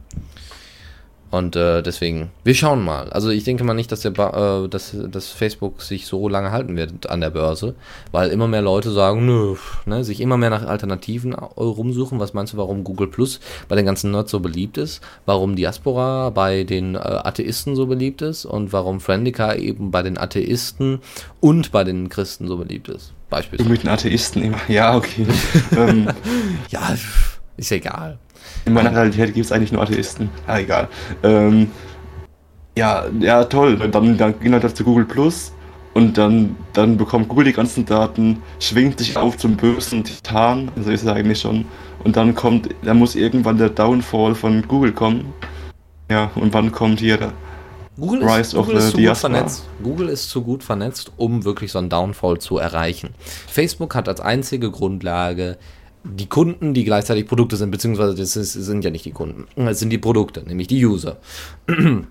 Speaker 2: Und äh, deswegen, wir schauen mal. Also ich denke mal nicht, dass, der ba äh, dass, dass Facebook sich so lange halten wird an der Börse, weil immer mehr Leute sagen, nö, ne, sich immer mehr nach Alternativen rumsuchen. Was meinst du, warum Google Plus bei den ganzen Nerds so beliebt ist? Warum Diaspora bei den äh, Atheisten so beliebt ist? Und warum Friendica eben bei den Atheisten und bei den Christen so beliebt ist?
Speaker 3: Beispielsweise. Mit den Atheisten immer. Ja, okay. ähm.
Speaker 2: Ja, ist egal.
Speaker 3: In meiner Realität gibt es eigentlich nur Atheisten. Ja, egal. Ähm, ja, ja, toll. Dann, dann gehen halt zu Google Plus und dann, dann bekommt Google die ganzen Daten, schwingt sich auf zum bösen Titan, also ist er eigentlich schon. Und dann kommt, da muss irgendwann der Downfall von Google kommen. Ja, und wann kommt hier der
Speaker 2: Google Rise ist, Google ist zu gut vernetzt. Google ist zu gut vernetzt, um wirklich so einen Downfall zu erreichen. Facebook hat als einzige Grundlage die Kunden, die gleichzeitig Produkte sind, beziehungsweise das ist, sind ja nicht die Kunden, es sind die Produkte, nämlich die User.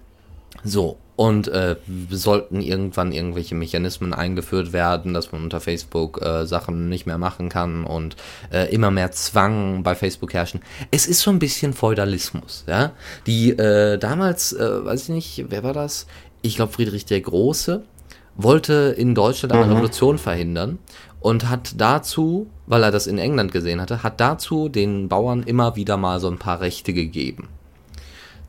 Speaker 2: so, und äh, sollten irgendwann irgendwelche Mechanismen eingeführt werden, dass man unter Facebook äh, Sachen nicht mehr machen kann und äh, immer mehr Zwang bei Facebook herrschen. Es ist so ein bisschen Feudalismus, ja. Die äh, damals, äh, weiß ich nicht, wer war das? Ich glaube Friedrich der Große wollte in Deutschland eine mhm. Revolution verhindern und hat dazu, weil er das in England gesehen hatte, hat dazu den Bauern immer wieder mal so ein paar Rechte gegeben.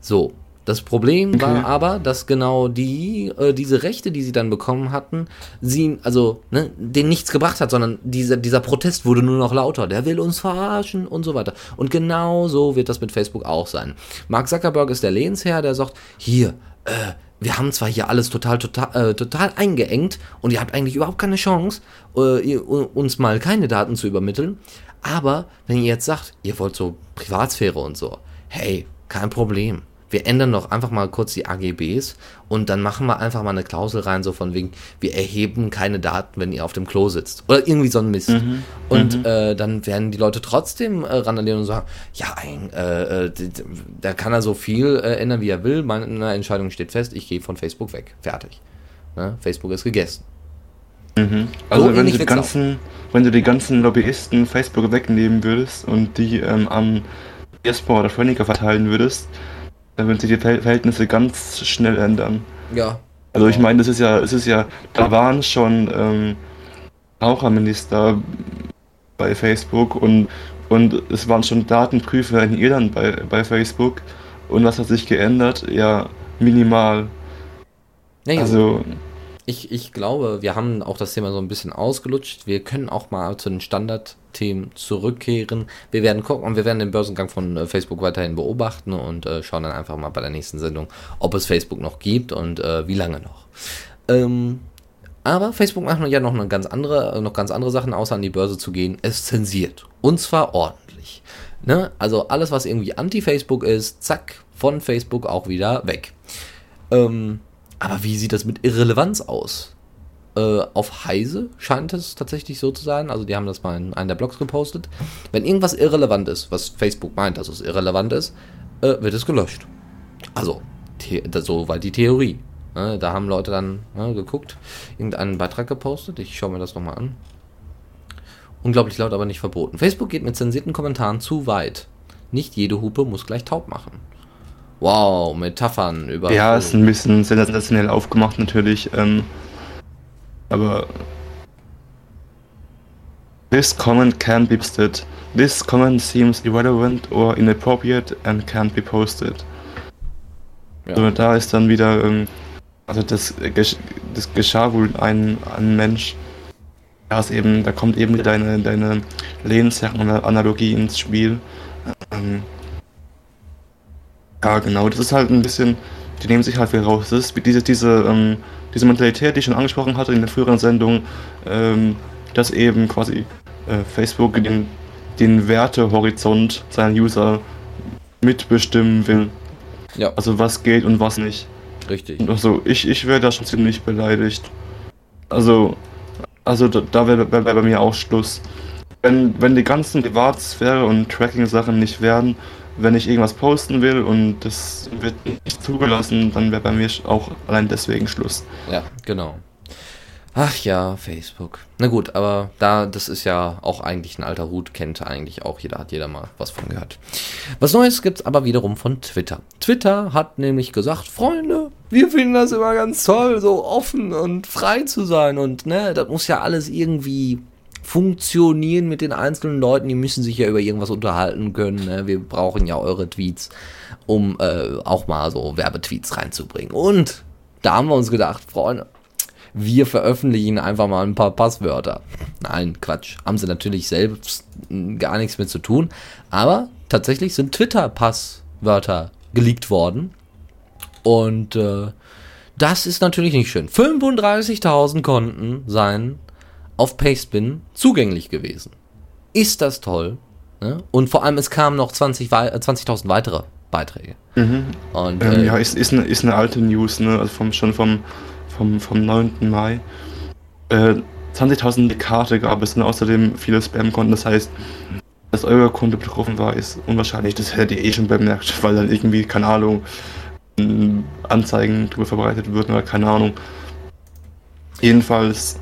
Speaker 2: So, das Problem okay. war aber, dass genau die, äh, diese Rechte, die sie dann bekommen hatten, sie, also, ne, denen nichts gebracht hat, sondern dieser, dieser Protest wurde nur noch lauter. Der will uns verarschen und so weiter. Und genau so wird das mit Facebook auch sein. Mark Zuckerberg ist der Lehnsherr, der sagt, hier, äh, wir haben zwar hier alles total, total, äh, total eingeengt und ihr habt eigentlich überhaupt keine Chance, äh, uns mal keine Daten zu übermitteln, aber wenn ihr jetzt sagt, ihr wollt so Privatsphäre und so, hey, kein Problem wir ändern doch einfach mal kurz die AGBs und dann machen wir einfach mal eine Klausel rein, so von wegen, wir erheben keine Daten, wenn ihr auf dem Klo sitzt. Oder irgendwie so ein Mist. Mhm. Und mhm. Äh, dann werden die Leute trotzdem äh, randalieren und sagen, ja, ein, äh, äh da kann er so viel äh, ändern, wie er will. Meine Entscheidung steht fest, ich gehe von Facebook weg. Fertig. Ne? Facebook ist gegessen.
Speaker 3: Mhm. Also so wenn, du die ganzen, wenn du die ganzen Lobbyisten Facebook wegnehmen würdest und die ähm, an Diaspora oder Freundiger verteilen würdest, dann würden sich die Verhältnisse ganz schnell ändern.
Speaker 2: Ja.
Speaker 3: Also ich meine, das ist ja, es ist ja, da waren schon ähm, Raucherminister bei Facebook und, und es waren schon Datenprüfer in Irland bei, bei Facebook. Und was hat sich geändert? Ja, minimal.
Speaker 2: Ja, also ich, ich glaube, wir haben auch das Thema so ein bisschen ausgelutscht. Wir können auch mal zu den Standardthemen zurückkehren. Wir werden gucken und wir werden den Börsengang von äh, Facebook weiterhin beobachten und äh, schauen dann einfach mal bei der nächsten Sendung, ob es Facebook noch gibt und äh, wie lange noch. Ähm, aber Facebook macht ja noch ganz andere, noch ganz andere Sachen, außer an die Börse zu gehen. Es zensiert. Und zwar ordentlich. Ne? Also alles, was irgendwie anti-Facebook ist, zack, von Facebook auch wieder weg. Ähm, aber wie sieht das mit Irrelevanz aus? Äh, auf Heise scheint es tatsächlich so zu sein. Also die haben das mal in einem der Blogs gepostet. Wenn irgendwas irrelevant ist, was Facebook meint, dass es irrelevant ist, äh, wird es gelöscht. Also, so war die Theorie. Ne? Da haben Leute dann ne, geguckt, irgendeinen Beitrag gepostet. Ich schaue mir das nochmal an. Unglaublich laut, aber nicht verboten. Facebook geht mit zensierten Kommentaren zu weit. Nicht jede Hupe muss gleich taub machen. Wow, Metaphern über.
Speaker 3: Ja, ist ein bisschen sensationell aufgemacht natürlich. Ähm, aber This comment can't be posted. This comment seems irrelevant or inappropriate and can't be posted.
Speaker 2: Ja.
Speaker 3: Also da ist dann wieder, ähm, also das, das geschah wohl ein, ein Mensch, da ist eben, da kommt eben deine, deine Lebensherren-Analogie ins Spiel. Ähm, ja, genau, das ist halt ein bisschen, die nehmen sich halt wieder raus. Das ist wie diese, diese, ähm, diese Mentalität, die ich schon angesprochen hatte in der früheren Sendung, ähm, dass eben quasi äh, Facebook den, den Wertehorizont seiner User mitbestimmen will.
Speaker 2: Ja,
Speaker 3: Also was geht und was nicht.
Speaker 2: richtig.
Speaker 3: Und also ich, ich wäre da schon ziemlich beleidigt. Also, also da, da wäre wär, wär bei mir auch Schluss. Wenn, wenn die ganzen Privatsphäre und Tracking-Sachen nicht wären, wenn ich irgendwas posten will und das wird nicht zugelassen, dann wäre bei mir auch allein deswegen Schluss.
Speaker 2: Ja, genau. Ach ja, Facebook. Na gut, aber da, das ist ja auch eigentlich ein alter Hut, kennt eigentlich auch jeder, hat jeder mal was von gehört. Was Neues gibt's aber wiederum von Twitter. Twitter hat nämlich gesagt, Freunde, wir finden das immer ganz toll, so offen und frei zu sein und ne, das muss ja alles irgendwie funktionieren mit den einzelnen Leuten, die müssen sich ja über irgendwas unterhalten können. Ne? Wir brauchen ja eure Tweets, um äh, auch mal so Werbetweets reinzubringen. Und da haben wir uns gedacht, Freunde, wir veröffentlichen einfach mal ein paar Passwörter. Nein, Quatsch. Haben sie natürlich selbst gar nichts mit zu tun. Aber tatsächlich sind Twitter-Passwörter geleakt worden. Und äh, das ist natürlich nicht schön. 35.000 Konten seien auf Pastebin zugänglich gewesen. Ist das toll? Ne? Und vor allem, es kamen noch 20 wei- äh, 20.000 weitere Beiträge. Und
Speaker 3: Ähm,
Speaker 2: äh,
Speaker 3: ja, ist, ist, eine, ist eine alte News, ne? Also vom, schon vom, vom, vom 9. Mai. Äh, 20.000 Karte gab es und außerdem viele Spam-Konten. Das heißt, dass euer Kunde betroffen war, ist unwahrscheinlich. Das hättet ihr eh schon bemerkt, weil dann irgendwie, keine Ahnung, Anzeigen drüber verbreitet würden oder keine Ahnung. Jedenfalls,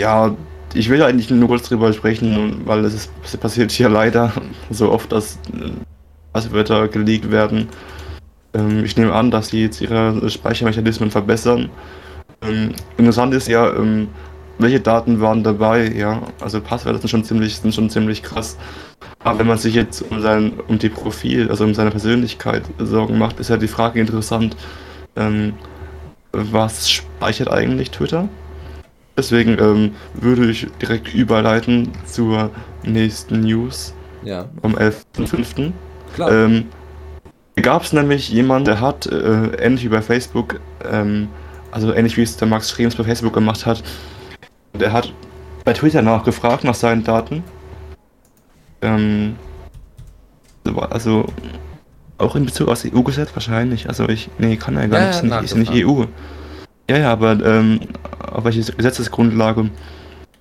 Speaker 3: ja, ich will eigentlich nur kurz drüber sprechen, weil es, ist, es passiert hier leider so oft, dass äh, Passwörter geleakt werden. Ähm, ich nehme an, dass sie jetzt ihre Speichermechanismen verbessern. Ähm, interessant ist ja, ähm, welche Daten waren dabei, ja. Also Passwörter sind schon ziemlich, sind schon ziemlich krass. Aber wenn man sich jetzt um sein, um die Profil, also um seine Persönlichkeit Sorgen macht, ist ja die Frage interessant, ähm, was speichert eigentlich Twitter? Deswegen ähm, würde ich direkt überleiten zur nächsten News
Speaker 2: ja,
Speaker 3: vom 11.05.
Speaker 2: klar.
Speaker 3: Ähm, gab es nämlich jemanden, der hat, äh, ähnlich wie bei Facebook, ähm, also ähnlich wie es der Max Schrems bei Facebook gemacht hat, der hat bei Twitter nachgefragt nach seinen Daten. Ähm, also auch in Bezug auf das EU-Gesetz wahrscheinlich. Also ich, nee, kann er gar
Speaker 2: Ja,
Speaker 3: nicht,
Speaker 2: ja,
Speaker 3: ist nicht EU. Ja, ja, aber ähm, auf welche Gesetzesgrundlage?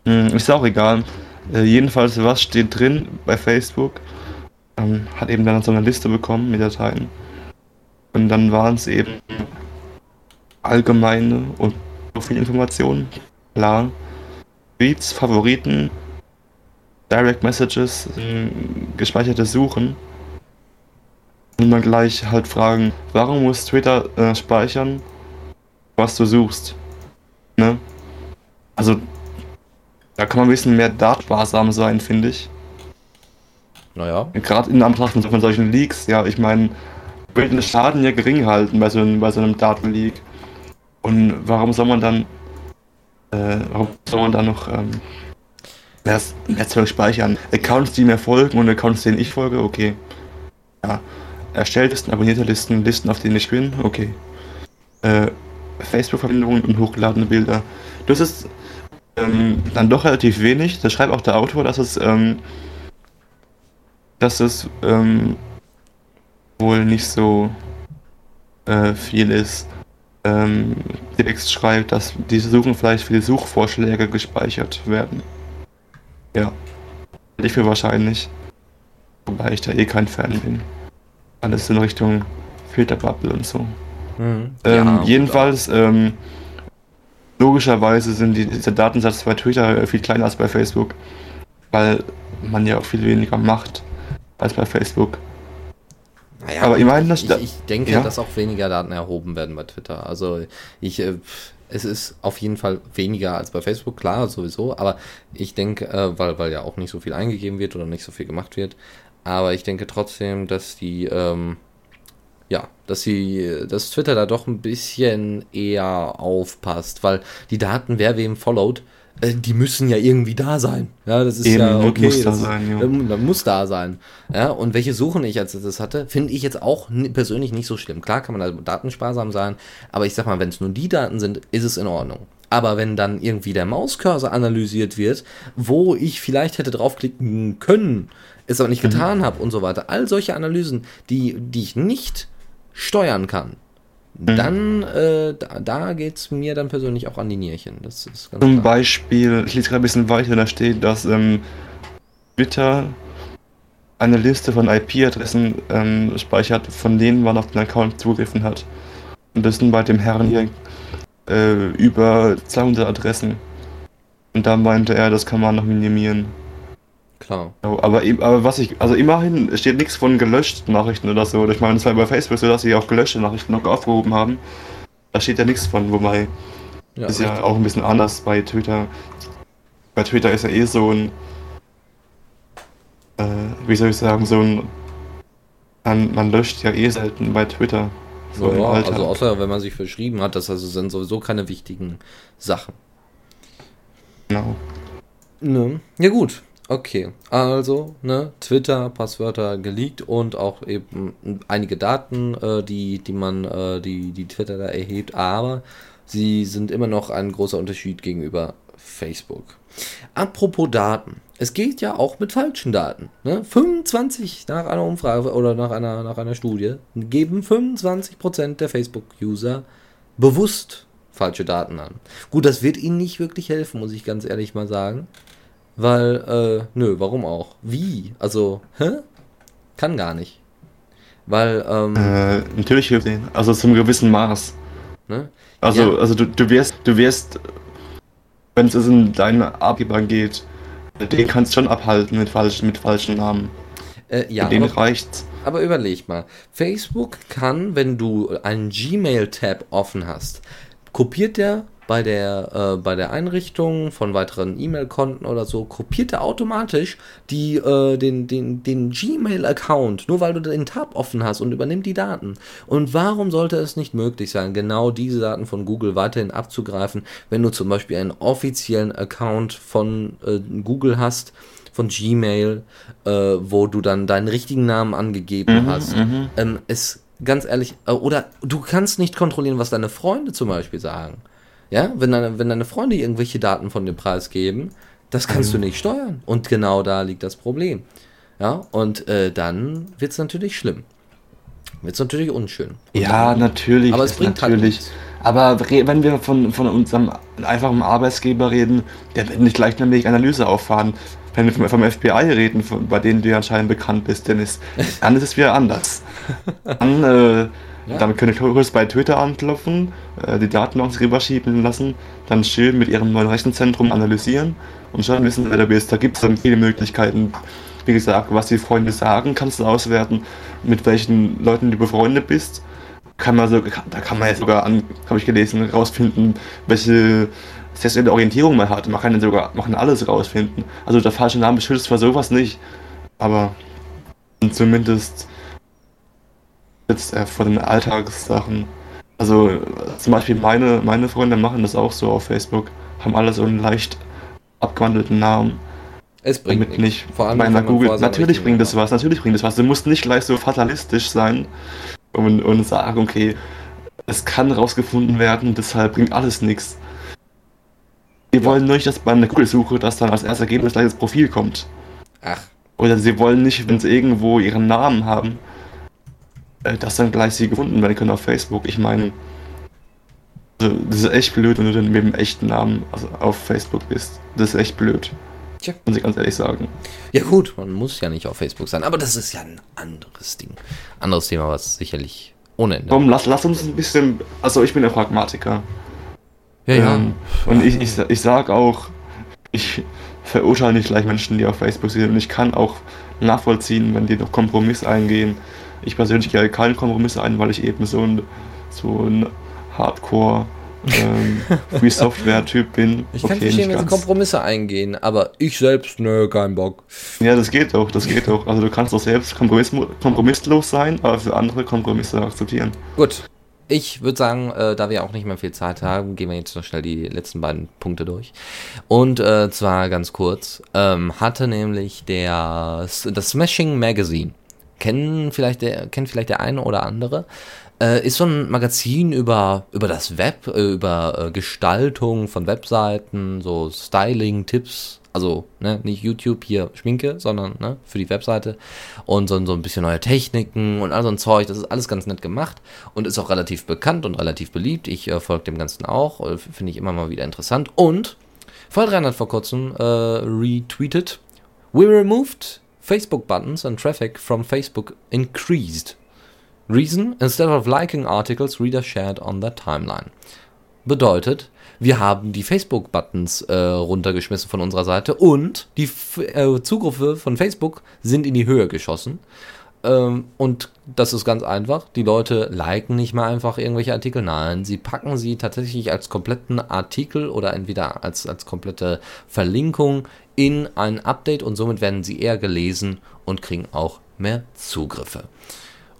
Speaker 3: Hm, ist auch egal. Äh, jedenfalls, was steht drin bei Facebook? ähm, hat eben dann so eine Liste bekommen mit Dateien. Und dann waren es eben allgemeine und Profilinformationen, klar. Tweets, Favoriten, Direct Messages, ähm, gespeicherte Suchen. Und dann gleich halt fragen, warum muss Twitter äh, speichern, was du suchst? Ne? Also, da kann man ein bisschen mehr datsparsam sein, finde ich.
Speaker 2: naja.
Speaker 3: Gerade in Anbetracht von, solchen Leaks, ja, ich meine, will den Schaden ja gering halten bei so einem, bei so einem Datenleak. Und warum soll man dann, äh, warum soll man dann noch ähm, mehr, mehr Zeug speichern? Accounts, die mir folgen und Accounts, denen ich folge, okay. Ja. Erstellt Listen, abonnierte Listen, Listen, auf denen ich bin, okay. Äh, Facebook-Verbindungen und hochgeladene Bilder. Das ist ähm, dann doch relativ wenig. Da schreibt auch der Autor, dass es ähm, dass es ähm, wohl nicht so äh, viel ist. Ähm, Text schreibt, dass diese Suchen vielleicht für die Suchvorschläge gespeichert werden. Ja. Ich für wahrscheinlich. Wobei ich da eh kein Fan bin. Alles in Richtung Filterbubble und so.
Speaker 2: Mhm.
Speaker 3: Ähm,
Speaker 2: Ja,
Speaker 3: jedenfalls, ähm, logischerweise sind die, dieser Datensatz bei Twitter äh, viel kleiner als bei Facebook, weil man ja auch viel weniger macht als bei Facebook.
Speaker 2: Naja,
Speaker 3: Aber meine, das-
Speaker 2: ich, ich denke,
Speaker 3: ja.
Speaker 2: dass auch weniger Daten erhoben werden bei Twitter. Also ich, äh, es ist auf jeden Fall weniger als bei Facebook, klar, sowieso, aber ich denke, äh, weil, weil ja auch nicht so viel eingegeben wird oder nicht so viel gemacht wird, aber ich denke trotzdem, dass die, ähm, ja, dass sie, dass Twitter da doch ein bisschen eher aufpasst, weil die Daten, wer wem followt, äh, die müssen ja irgendwie da sein. Ja, das ist
Speaker 3: Eben,
Speaker 2: ja okay.
Speaker 3: muss da
Speaker 2: das
Speaker 3: sein, ja.
Speaker 2: ähm, muss da sein. Ja, und welche Suchen ich als das hatte, finde ich jetzt auch persönlich nicht so schlimm. Klar kann man da datensparsam sein, aber ich sag mal, wenn es nur die Daten sind, ist es in Ordnung. Aber wenn dann irgendwie der Mauscursor analysiert wird, wo ich vielleicht hätte draufklicken können, es aber nicht
Speaker 3: Mhm.
Speaker 2: getan habe und so weiter, all solche Analysen, die, die ich nicht steuern kann,
Speaker 3: Mhm.
Speaker 2: dann, äh, da, da geht es mir dann persönlich auch an die Nierchen. Das ist ganz
Speaker 3: Zum
Speaker 2: klar.
Speaker 3: Beispiel, ich lese gerade ein bisschen weiter, da steht, dass ähm, Twitter eine Liste von IP-Adressen ähm, speichert, von denen man auf den Account zugegriffen hat. Und das sind bei dem Herrn hier äh, über 200 Adressen. Und da meinte er, das kann man noch minimieren.
Speaker 2: Klar.
Speaker 3: Aber, aber was ich, also immerhin steht nichts von gelöschten Nachrichten oder so. Ich meine, es war bei Facebook so, dass sie auch gelöschte Nachrichten noch aufgehoben haben. Da steht ja nichts von, wobei
Speaker 2: Ja,
Speaker 3: ist ja
Speaker 2: richtig.
Speaker 3: auch ein bisschen anders bei Twitter. Bei Twitter ist ja eh so ein, äh, wie soll ich sagen, so ein, man, man löscht ja eh selten bei Twitter. So
Speaker 2: ja, also außer wenn man sich verschrieben hat, das also sind sowieso keine wichtigen Sachen.
Speaker 3: genau.
Speaker 2: Ne? Ja gut, okay. Also, ne, Twitter, Passwörter geleakt und auch eben einige Daten, äh, die, die man, äh, die, die Twitter da erhebt, aber sie sind immer noch ein großer Unterschied gegenüber Facebook. Apropos Daten. Es geht ja auch mit falschen Daten. Ne? 25 nach einer Umfrage oder nach einer, nach einer Studie geben 25% der Facebook-User bewusst falsche Daten an. Gut, das wird ihnen nicht wirklich helfen, muss ich ganz ehrlich mal sagen. Weil, äh, nö, warum auch? Wie? Also, hä? Kann gar nicht. Weil, ähm,
Speaker 3: Äh, natürlich hilft denen. Also zum gewissen Maß.
Speaker 2: ne?
Speaker 3: Also,
Speaker 2: Ja.
Speaker 3: also du, du wirst, du wirst, wenn es in deinen Arbeitgeber geht, den kannst du schon abhalten mit falschen, mit falschen Namen.
Speaker 2: Äh, ja,
Speaker 3: den
Speaker 2: aber,
Speaker 3: reicht's.
Speaker 2: aber überleg mal. Facebook kann, wenn du einen Gmail-Tab offen hast, kopiert der bei der, äh, bei der Einrichtung von weiteren E-Mail-Konten oder so, kopiert er automatisch die, äh, den, den, den Gmail-Account, nur weil du den Tab offen hast und übernimmt die Daten. Und warum sollte es nicht möglich sein, genau diese Daten von Google weiterhin abzugreifen, wenn du zum Beispiel einen offiziellen Account von äh, Google hast, von Gmail, äh, wo du dann deinen richtigen Namen angegeben
Speaker 3: Mhm,
Speaker 2: hast.
Speaker 3: mhm.
Speaker 2: Ähm, es ganz ehrlich, äh, oder du kannst nicht kontrollieren, was deine Freunde zum Beispiel sagen. Ja, wenn deine, wenn deine Freunde irgendwelche Daten von dir preisgeben, das kannst
Speaker 3: Mhm.
Speaker 2: du nicht steuern. Und genau da liegt das Problem. Ja, und äh, dann wird es natürlich schlimm. Wird es natürlich unschön. Und
Speaker 3: Ja,
Speaker 2: dann-
Speaker 3: natürlich.
Speaker 2: Aber es bringt halt
Speaker 3: natürlich.
Speaker 2: nichts.
Speaker 3: Aber wenn wir von, von unserem einfachen Arbeitsgeber reden, der wird nicht gleich eine Analyse auffahren. Wenn wir vom, vom FBI reden, von, bei denen du ja anscheinend bekannt bist, Dennis, dann ist es wieder anders. Dann, äh,
Speaker 2: Ja.
Speaker 3: dann können kurz bei Twitter anklopfen, äh, die Daten uns rüberschieben lassen, dann schön mit ihrem neuen Rechenzentrum analysieren und schon wissen, wer du bist. Da gibt es dann viele Möglichkeiten. Wie gesagt, was die Freunde sagen, kannst du auswerten, mit welchen Leuten du befreundet bist kann man so, da kann man jetzt sogar habe ich gelesen, rausfinden, welche sexuelle Orientierung man hat. Man kann dann sogar, man kann alles rausfinden. Also der falsche Name schützt zwar sowas nicht, aber zumindest jetzt äh, vor den Alltagssachen. Also zum Beispiel meine, meine Freunde machen das auch so auf Facebook, haben alle so einen leicht abgewandelten Namen.
Speaker 2: Es bringt
Speaker 3: Damit
Speaker 2: nichts.
Speaker 3: nicht
Speaker 2: Vor allem,
Speaker 3: bei einer
Speaker 2: wenn man
Speaker 3: Google. Natürlich bringt das was, natürlich bringt das was. Du musst nicht gleich so fatalistisch sein und, und sagen, okay, es kann rausgefunden werden, deshalb bringt alles nichts. Wir wollen nur nicht, dass bei einer Google-Suche, dass dann als erstes Ergebnis gleich das Profil kommt.
Speaker 2: Ach,
Speaker 3: Oder sie wollen nicht, wenn sie irgendwo ihren Namen haben, äh, dass dann gleich sie gefunden werden können auf Facebook. Ich meine, also, das ist echt blöd, wenn du dann mit dem echten Namen also auf Facebook bist. Das ist echt blöd.
Speaker 2: Tja.
Speaker 3: Muss ich ganz ehrlich sagen.
Speaker 2: Ja gut, man muss ja nicht auf Facebook sein, aber das ist ja ein anderes Ding. Anderes Thema, was sicherlich ohne Ende.
Speaker 3: Komm, lass, lass uns ein bisschen. Also, ich bin ein Pragmatiker.
Speaker 2: ja, ja.
Speaker 3: Ähm, und ich, ich, ich sag auch, ich verurteile nicht gleich Menschen, die auf Facebook sind. Und ich kann auch nachvollziehen, wenn die noch Kompromiss eingehen. Ich persönlich gehe keinen Kompromiss ein, weil ich eben so ein, so ein ähm, Free Software-Typ bin.
Speaker 2: Ich kann verstehen, wenn sie Kompromisse eingehen, aber ich selbst, nö, kein Bock.
Speaker 3: Ja, das geht doch, das geht doch. Also du kannst doch selbst kompromiss kompromisslos sein, aber für andere Kompromisse akzeptieren.
Speaker 2: Gut. Ich würde sagen, äh, da wir auch nicht mehr viel Zeit haben, gehen wir jetzt noch schnell die letzten beiden Punkte durch. Und äh, zwar ganz kurz, ähm, hatte nämlich der das Smashing Magazine, kennen vielleicht der, kennt vielleicht der eine oder andere, äh, ist so ein Magazin über, über das Web, äh, über äh, Gestaltung von Webseiten, so Styling-Tipps, also ne, nicht YouTube hier Schminke, sondern ne, für die Webseite und so, so ein bisschen neue Techniken und all so ein Zeug. Das ist alles ganz nett gemacht und ist auch relativ bekannt und relativ beliebt. Ich äh, folge dem Ganzen auch, äh, finde ich immer mal wieder interessant. Und Vollrein hat vor kurzem äh, retweetet: We removed Facebook buttons and traffic from Facebook increased. Reason, instead of liking articles, reader shared on their timeline. Bedeutet, wir haben die Facebook-Buttons äh, runtergeschmissen von unserer Seite und die äh, Zugriffe von Facebook sind in die Höhe geschossen. Ähm, und das ist ganz einfach. Die Leute liken nicht mal einfach irgendwelche Artikel. Nein, sie packen sie tatsächlich als kompletten Artikel oder entweder als, als komplette Verlinkung in ein Update und somit werden sie eher gelesen und kriegen auch mehr Zugriffe.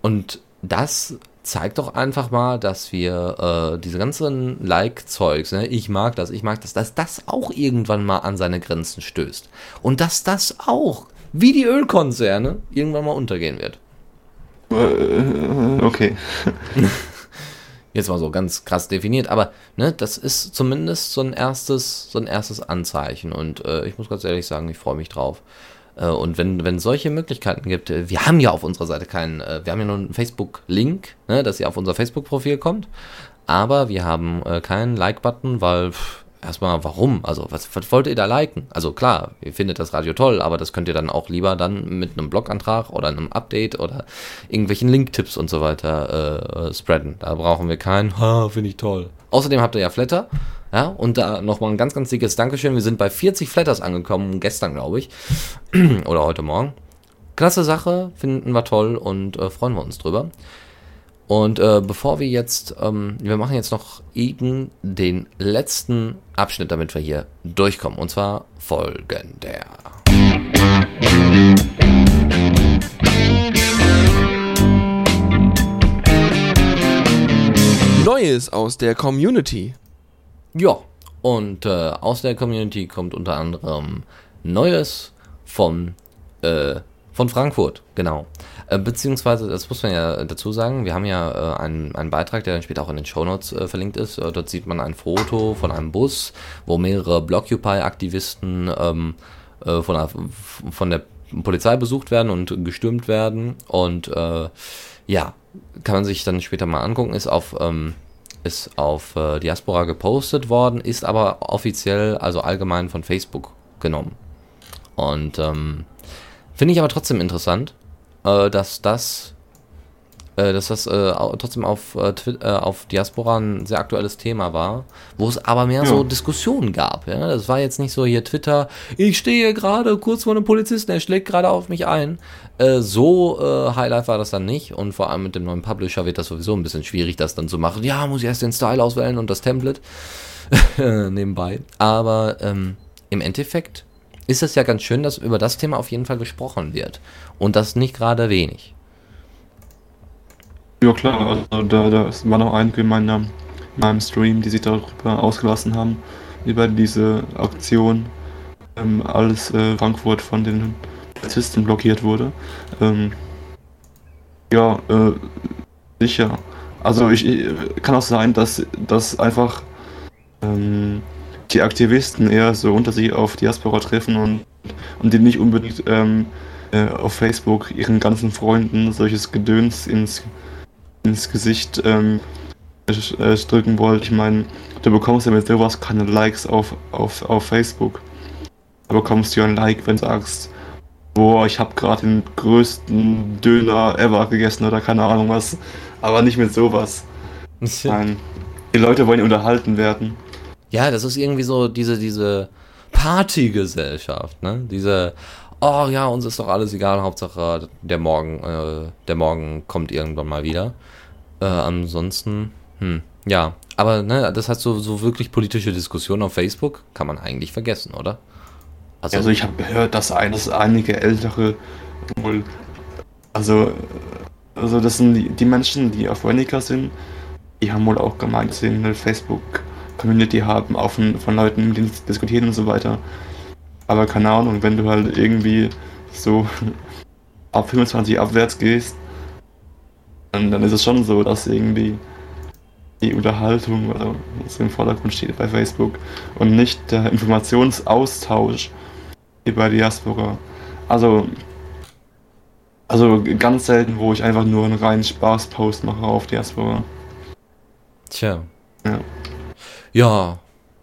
Speaker 2: Und das zeigt doch einfach mal, dass wir äh, diese ganzen Like-Zeugs, ne, ich mag das, ich mag das, dass das auch irgendwann mal an seine Grenzen stößt. Und dass das auch, wie die Ölkonzerne, irgendwann mal untergehen wird.
Speaker 3: Äh, okay.
Speaker 2: Jetzt mal so ganz krass definiert, aber ne, das ist zumindest so ein erstes, so ein erstes Anzeichen. Und äh, ich muss ganz ehrlich sagen, ich freue mich drauf. Äh, und wenn wenn solche Möglichkeiten gibt, äh, wir haben ja auf unserer Seite keinen, äh, wir haben ja nur einen Facebook-Link, ne, dass ihr auf unser Facebook-Profil kommt, aber wir haben keinen Like-Button, weil pff, erstmal warum? Also was, was wollt ihr da liken? Also klar, ihr findet das Radio toll, aber das könnt ihr dann auch lieber dann mit einem Blogantrag oder einem Update oder irgendwelchen Link-Tipps und so weiter äh, spreaden. Da brauchen wir keinen, ha, finde ich toll. Außerdem habt ihr ja Flatter. Ja, und da nochmal ein ganz, ganz dickes Dankeschön. Wir sind bei 40 Flatters angekommen, gestern, glaube ich. Oder heute Morgen. Klasse Sache, finden wir toll und äh, freuen wir uns drüber. Und äh, bevor wir jetzt, ähm, wir machen jetzt noch eben den letzten Abschnitt, damit wir hier durchkommen. Und zwar folgender.
Speaker 1: Neues aus der Community.
Speaker 2: Ja, und äh, aus der Community kommt unter anderem Neues von, äh, von Frankfurt, genau. Äh, beziehungsweise, das muss man ja dazu sagen, wir haben ja äh, einen, einen Beitrag, der dann später auch in den Shownotes äh, verlinkt ist. Äh, dort sieht man ein Foto von einem Bus, wo mehrere Blockupy-Aktivisten ähm, äh, von, der, von der Polizei besucht werden und gestürmt werden. Und äh, ja, kann man sich dann später mal angucken, ist auf ähm, ist auf äh, Diaspora gepostet worden, ist aber offiziell, also allgemein von Facebook genommen. Und ähm, finde ich aber trotzdem interessant, äh, dass das äh, dass das äh, trotzdem auf, äh, äh, auf Diaspora ein sehr aktuelles Thema war, wo es aber mehr ja. so Diskussionen gab. Ja? Das war jetzt nicht so hier Twitter, ich stehe gerade kurz vor einem Polizisten, er schlägt gerade auf mich ein. Äh, so äh, Highlight war das dann nicht und vor allem mit dem neuen Publisher wird das sowieso ein bisschen schwierig, das dann zu machen. Ja, muss ich erst den Style auswählen und das Template nebenbei. Aber ähm, im Endeffekt ist es ja ganz schön, dass über das Thema auf jeden Fall gesprochen wird. Und das nicht gerade wenig.
Speaker 3: Ja klar, also da, da war noch einige in meiner, in meinem Stream, die sich darüber ausgelassen haben, über diese Aktion, ähm, als äh, Frankfurt von den Polizisten blockiert wurde. Ähm, ja, äh, sicher. Also ich, ich, kann auch sein, dass, dass einfach ähm, die Aktivisten eher so unter sich auf Diaspora treffen und, und die nicht unbedingt ähm, äh, auf Facebook ihren ganzen Freunden solches Gedöns ins ins Gesicht ähm, äh, drücken wollt. Ich meine, du bekommst ja mit sowas keine Likes auf, auf, auf Facebook. Da bekommst du ja ein Like, wenn du sagst, boah, ich habe gerade den größten Döner ever gegessen oder keine Ahnung was. Aber nicht mit sowas. Nein. Die Leute wollen unterhalten werden.
Speaker 2: Ja, das ist irgendwie so diese, diese Partygesellschaft, ne? Diese, oh ja, uns ist doch alles egal, Hauptsache der Morgen, äh, der Morgen kommt irgendwann mal wieder. Äh, ansonsten, hm, Ja, aber ne, das hat so, so wirklich politische Diskussionen auf Facebook, kann man eigentlich vergessen, oder?
Speaker 3: Also, also ich habe gehört, dass, ein, einige ältere wohl, also, also das sind die, die Menschen, die auf Veronica sind, die haben wohl auch gemeint, dass sie eine Facebook-Community haben, auch von, von Leuten, mit denen sie diskutieren und so weiter. Aber keine Ahnung, wenn du halt irgendwie so ab 25 abwärts gehst, dann, dann ist es schon so, dass irgendwie die Unterhaltung oder was im Vordergrund steht bei Facebook und nicht der Informationsaustausch bei Diaspora. Also, also ganz selten, wo ich einfach nur einen reinen Spaß-Post mache auf Diaspora.
Speaker 2: Tja.
Speaker 3: Ja.
Speaker 2: Ja.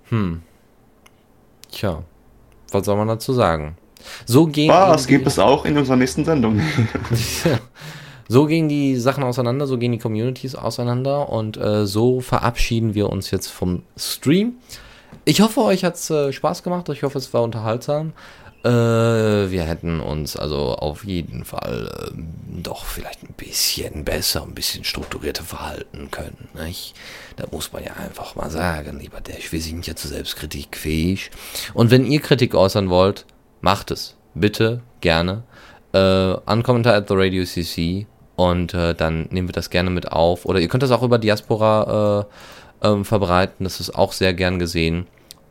Speaker 2: Hm. Tja. Was soll man dazu sagen? So gehen.
Speaker 3: Was gibt es auch in unserer nächsten Sendung.
Speaker 2: so gehen die Sachen auseinander, so gehen die Communities auseinander und äh, so verabschieden wir uns jetzt vom Stream. Ich hoffe, euch hat es äh, Spaß gemacht. Ich hoffe, es war unterhaltsam. Äh, wir hätten uns also auf jeden Fall äh, doch vielleicht ein bisschen besser, ein bisschen strukturierter verhalten können. Nicht? Da muss man ja einfach mal sagen, lieber Dash, wir sind ja zur Selbstkritik fähig. Und wenn ihr Kritik äußern wollt, macht es. Bitte, gerne. Äh, an Kommentar at the Radio CC und äh, dann nehmen wir das gerne mit auf. Oder ihr könnt das auch über Diaspora äh, ähm, verbreiten, das ist auch sehr gern gesehen.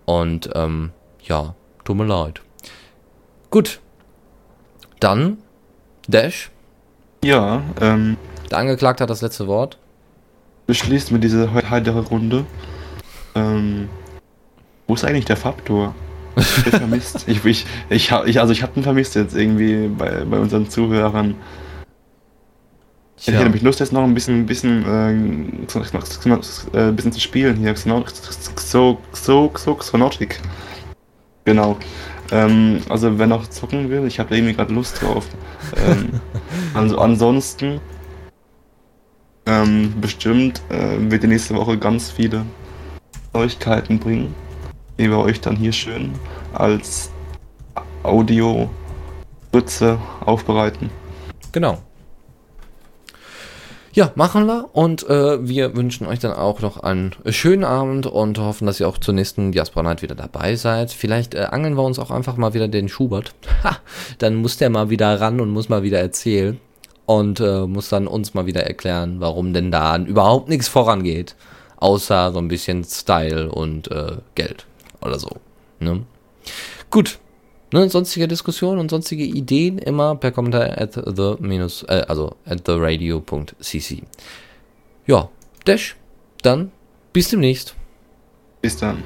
Speaker 2: Und ähm, ja, tut mir leid. Gut. Dann, Dash.
Speaker 3: Ja, ähm.
Speaker 2: Der Angeklagte hat das letzte Wort.
Speaker 3: Beschließen wir diese heitere Runde. Ähm. Wo ist eigentlich der Faktor? Ich vermisst. ich, ich, ich, ich, also ich habe ihn vermisst jetzt irgendwie bei, bei unseren Zuhörern. Ich hätte nämlich Lust, jetzt noch ein bisschen, ein bisschen, äh, äh, bisschen zu spielen hier. Xonotic. Genau. Ähm, also wer noch zocken will, ich habe irgendwie gerade Lust drauf. ähm, also ansonsten ähm, bestimmt äh, wird die nächste Woche ganz viele Neuigkeiten bringen, die wir euch dann hier schön als Audio Ritze aufbereiten.
Speaker 2: Genau. Ja, machen wir. Und äh, wir wünschen euch dann auch noch einen schönen Abend und hoffen, dass ihr auch zur nächsten Diaspora Night wieder dabei seid. Vielleicht äh, angeln wir uns auch einfach mal wieder den Schubert. Ha, dann muss der mal wieder ran und muss mal wieder erzählen. Und äh, muss dann uns mal wieder erklären, warum denn da überhaupt nichts vorangeht. Außer so ein bisschen Style und äh, Geld oder so. Ne? Gut, Ne, sonstige Diskussionen und sonstige Ideen immer per Kommentar at the minus, äh, also at the radio.cc. Ja, Dash, dann bis demnächst.
Speaker 3: Bis dann.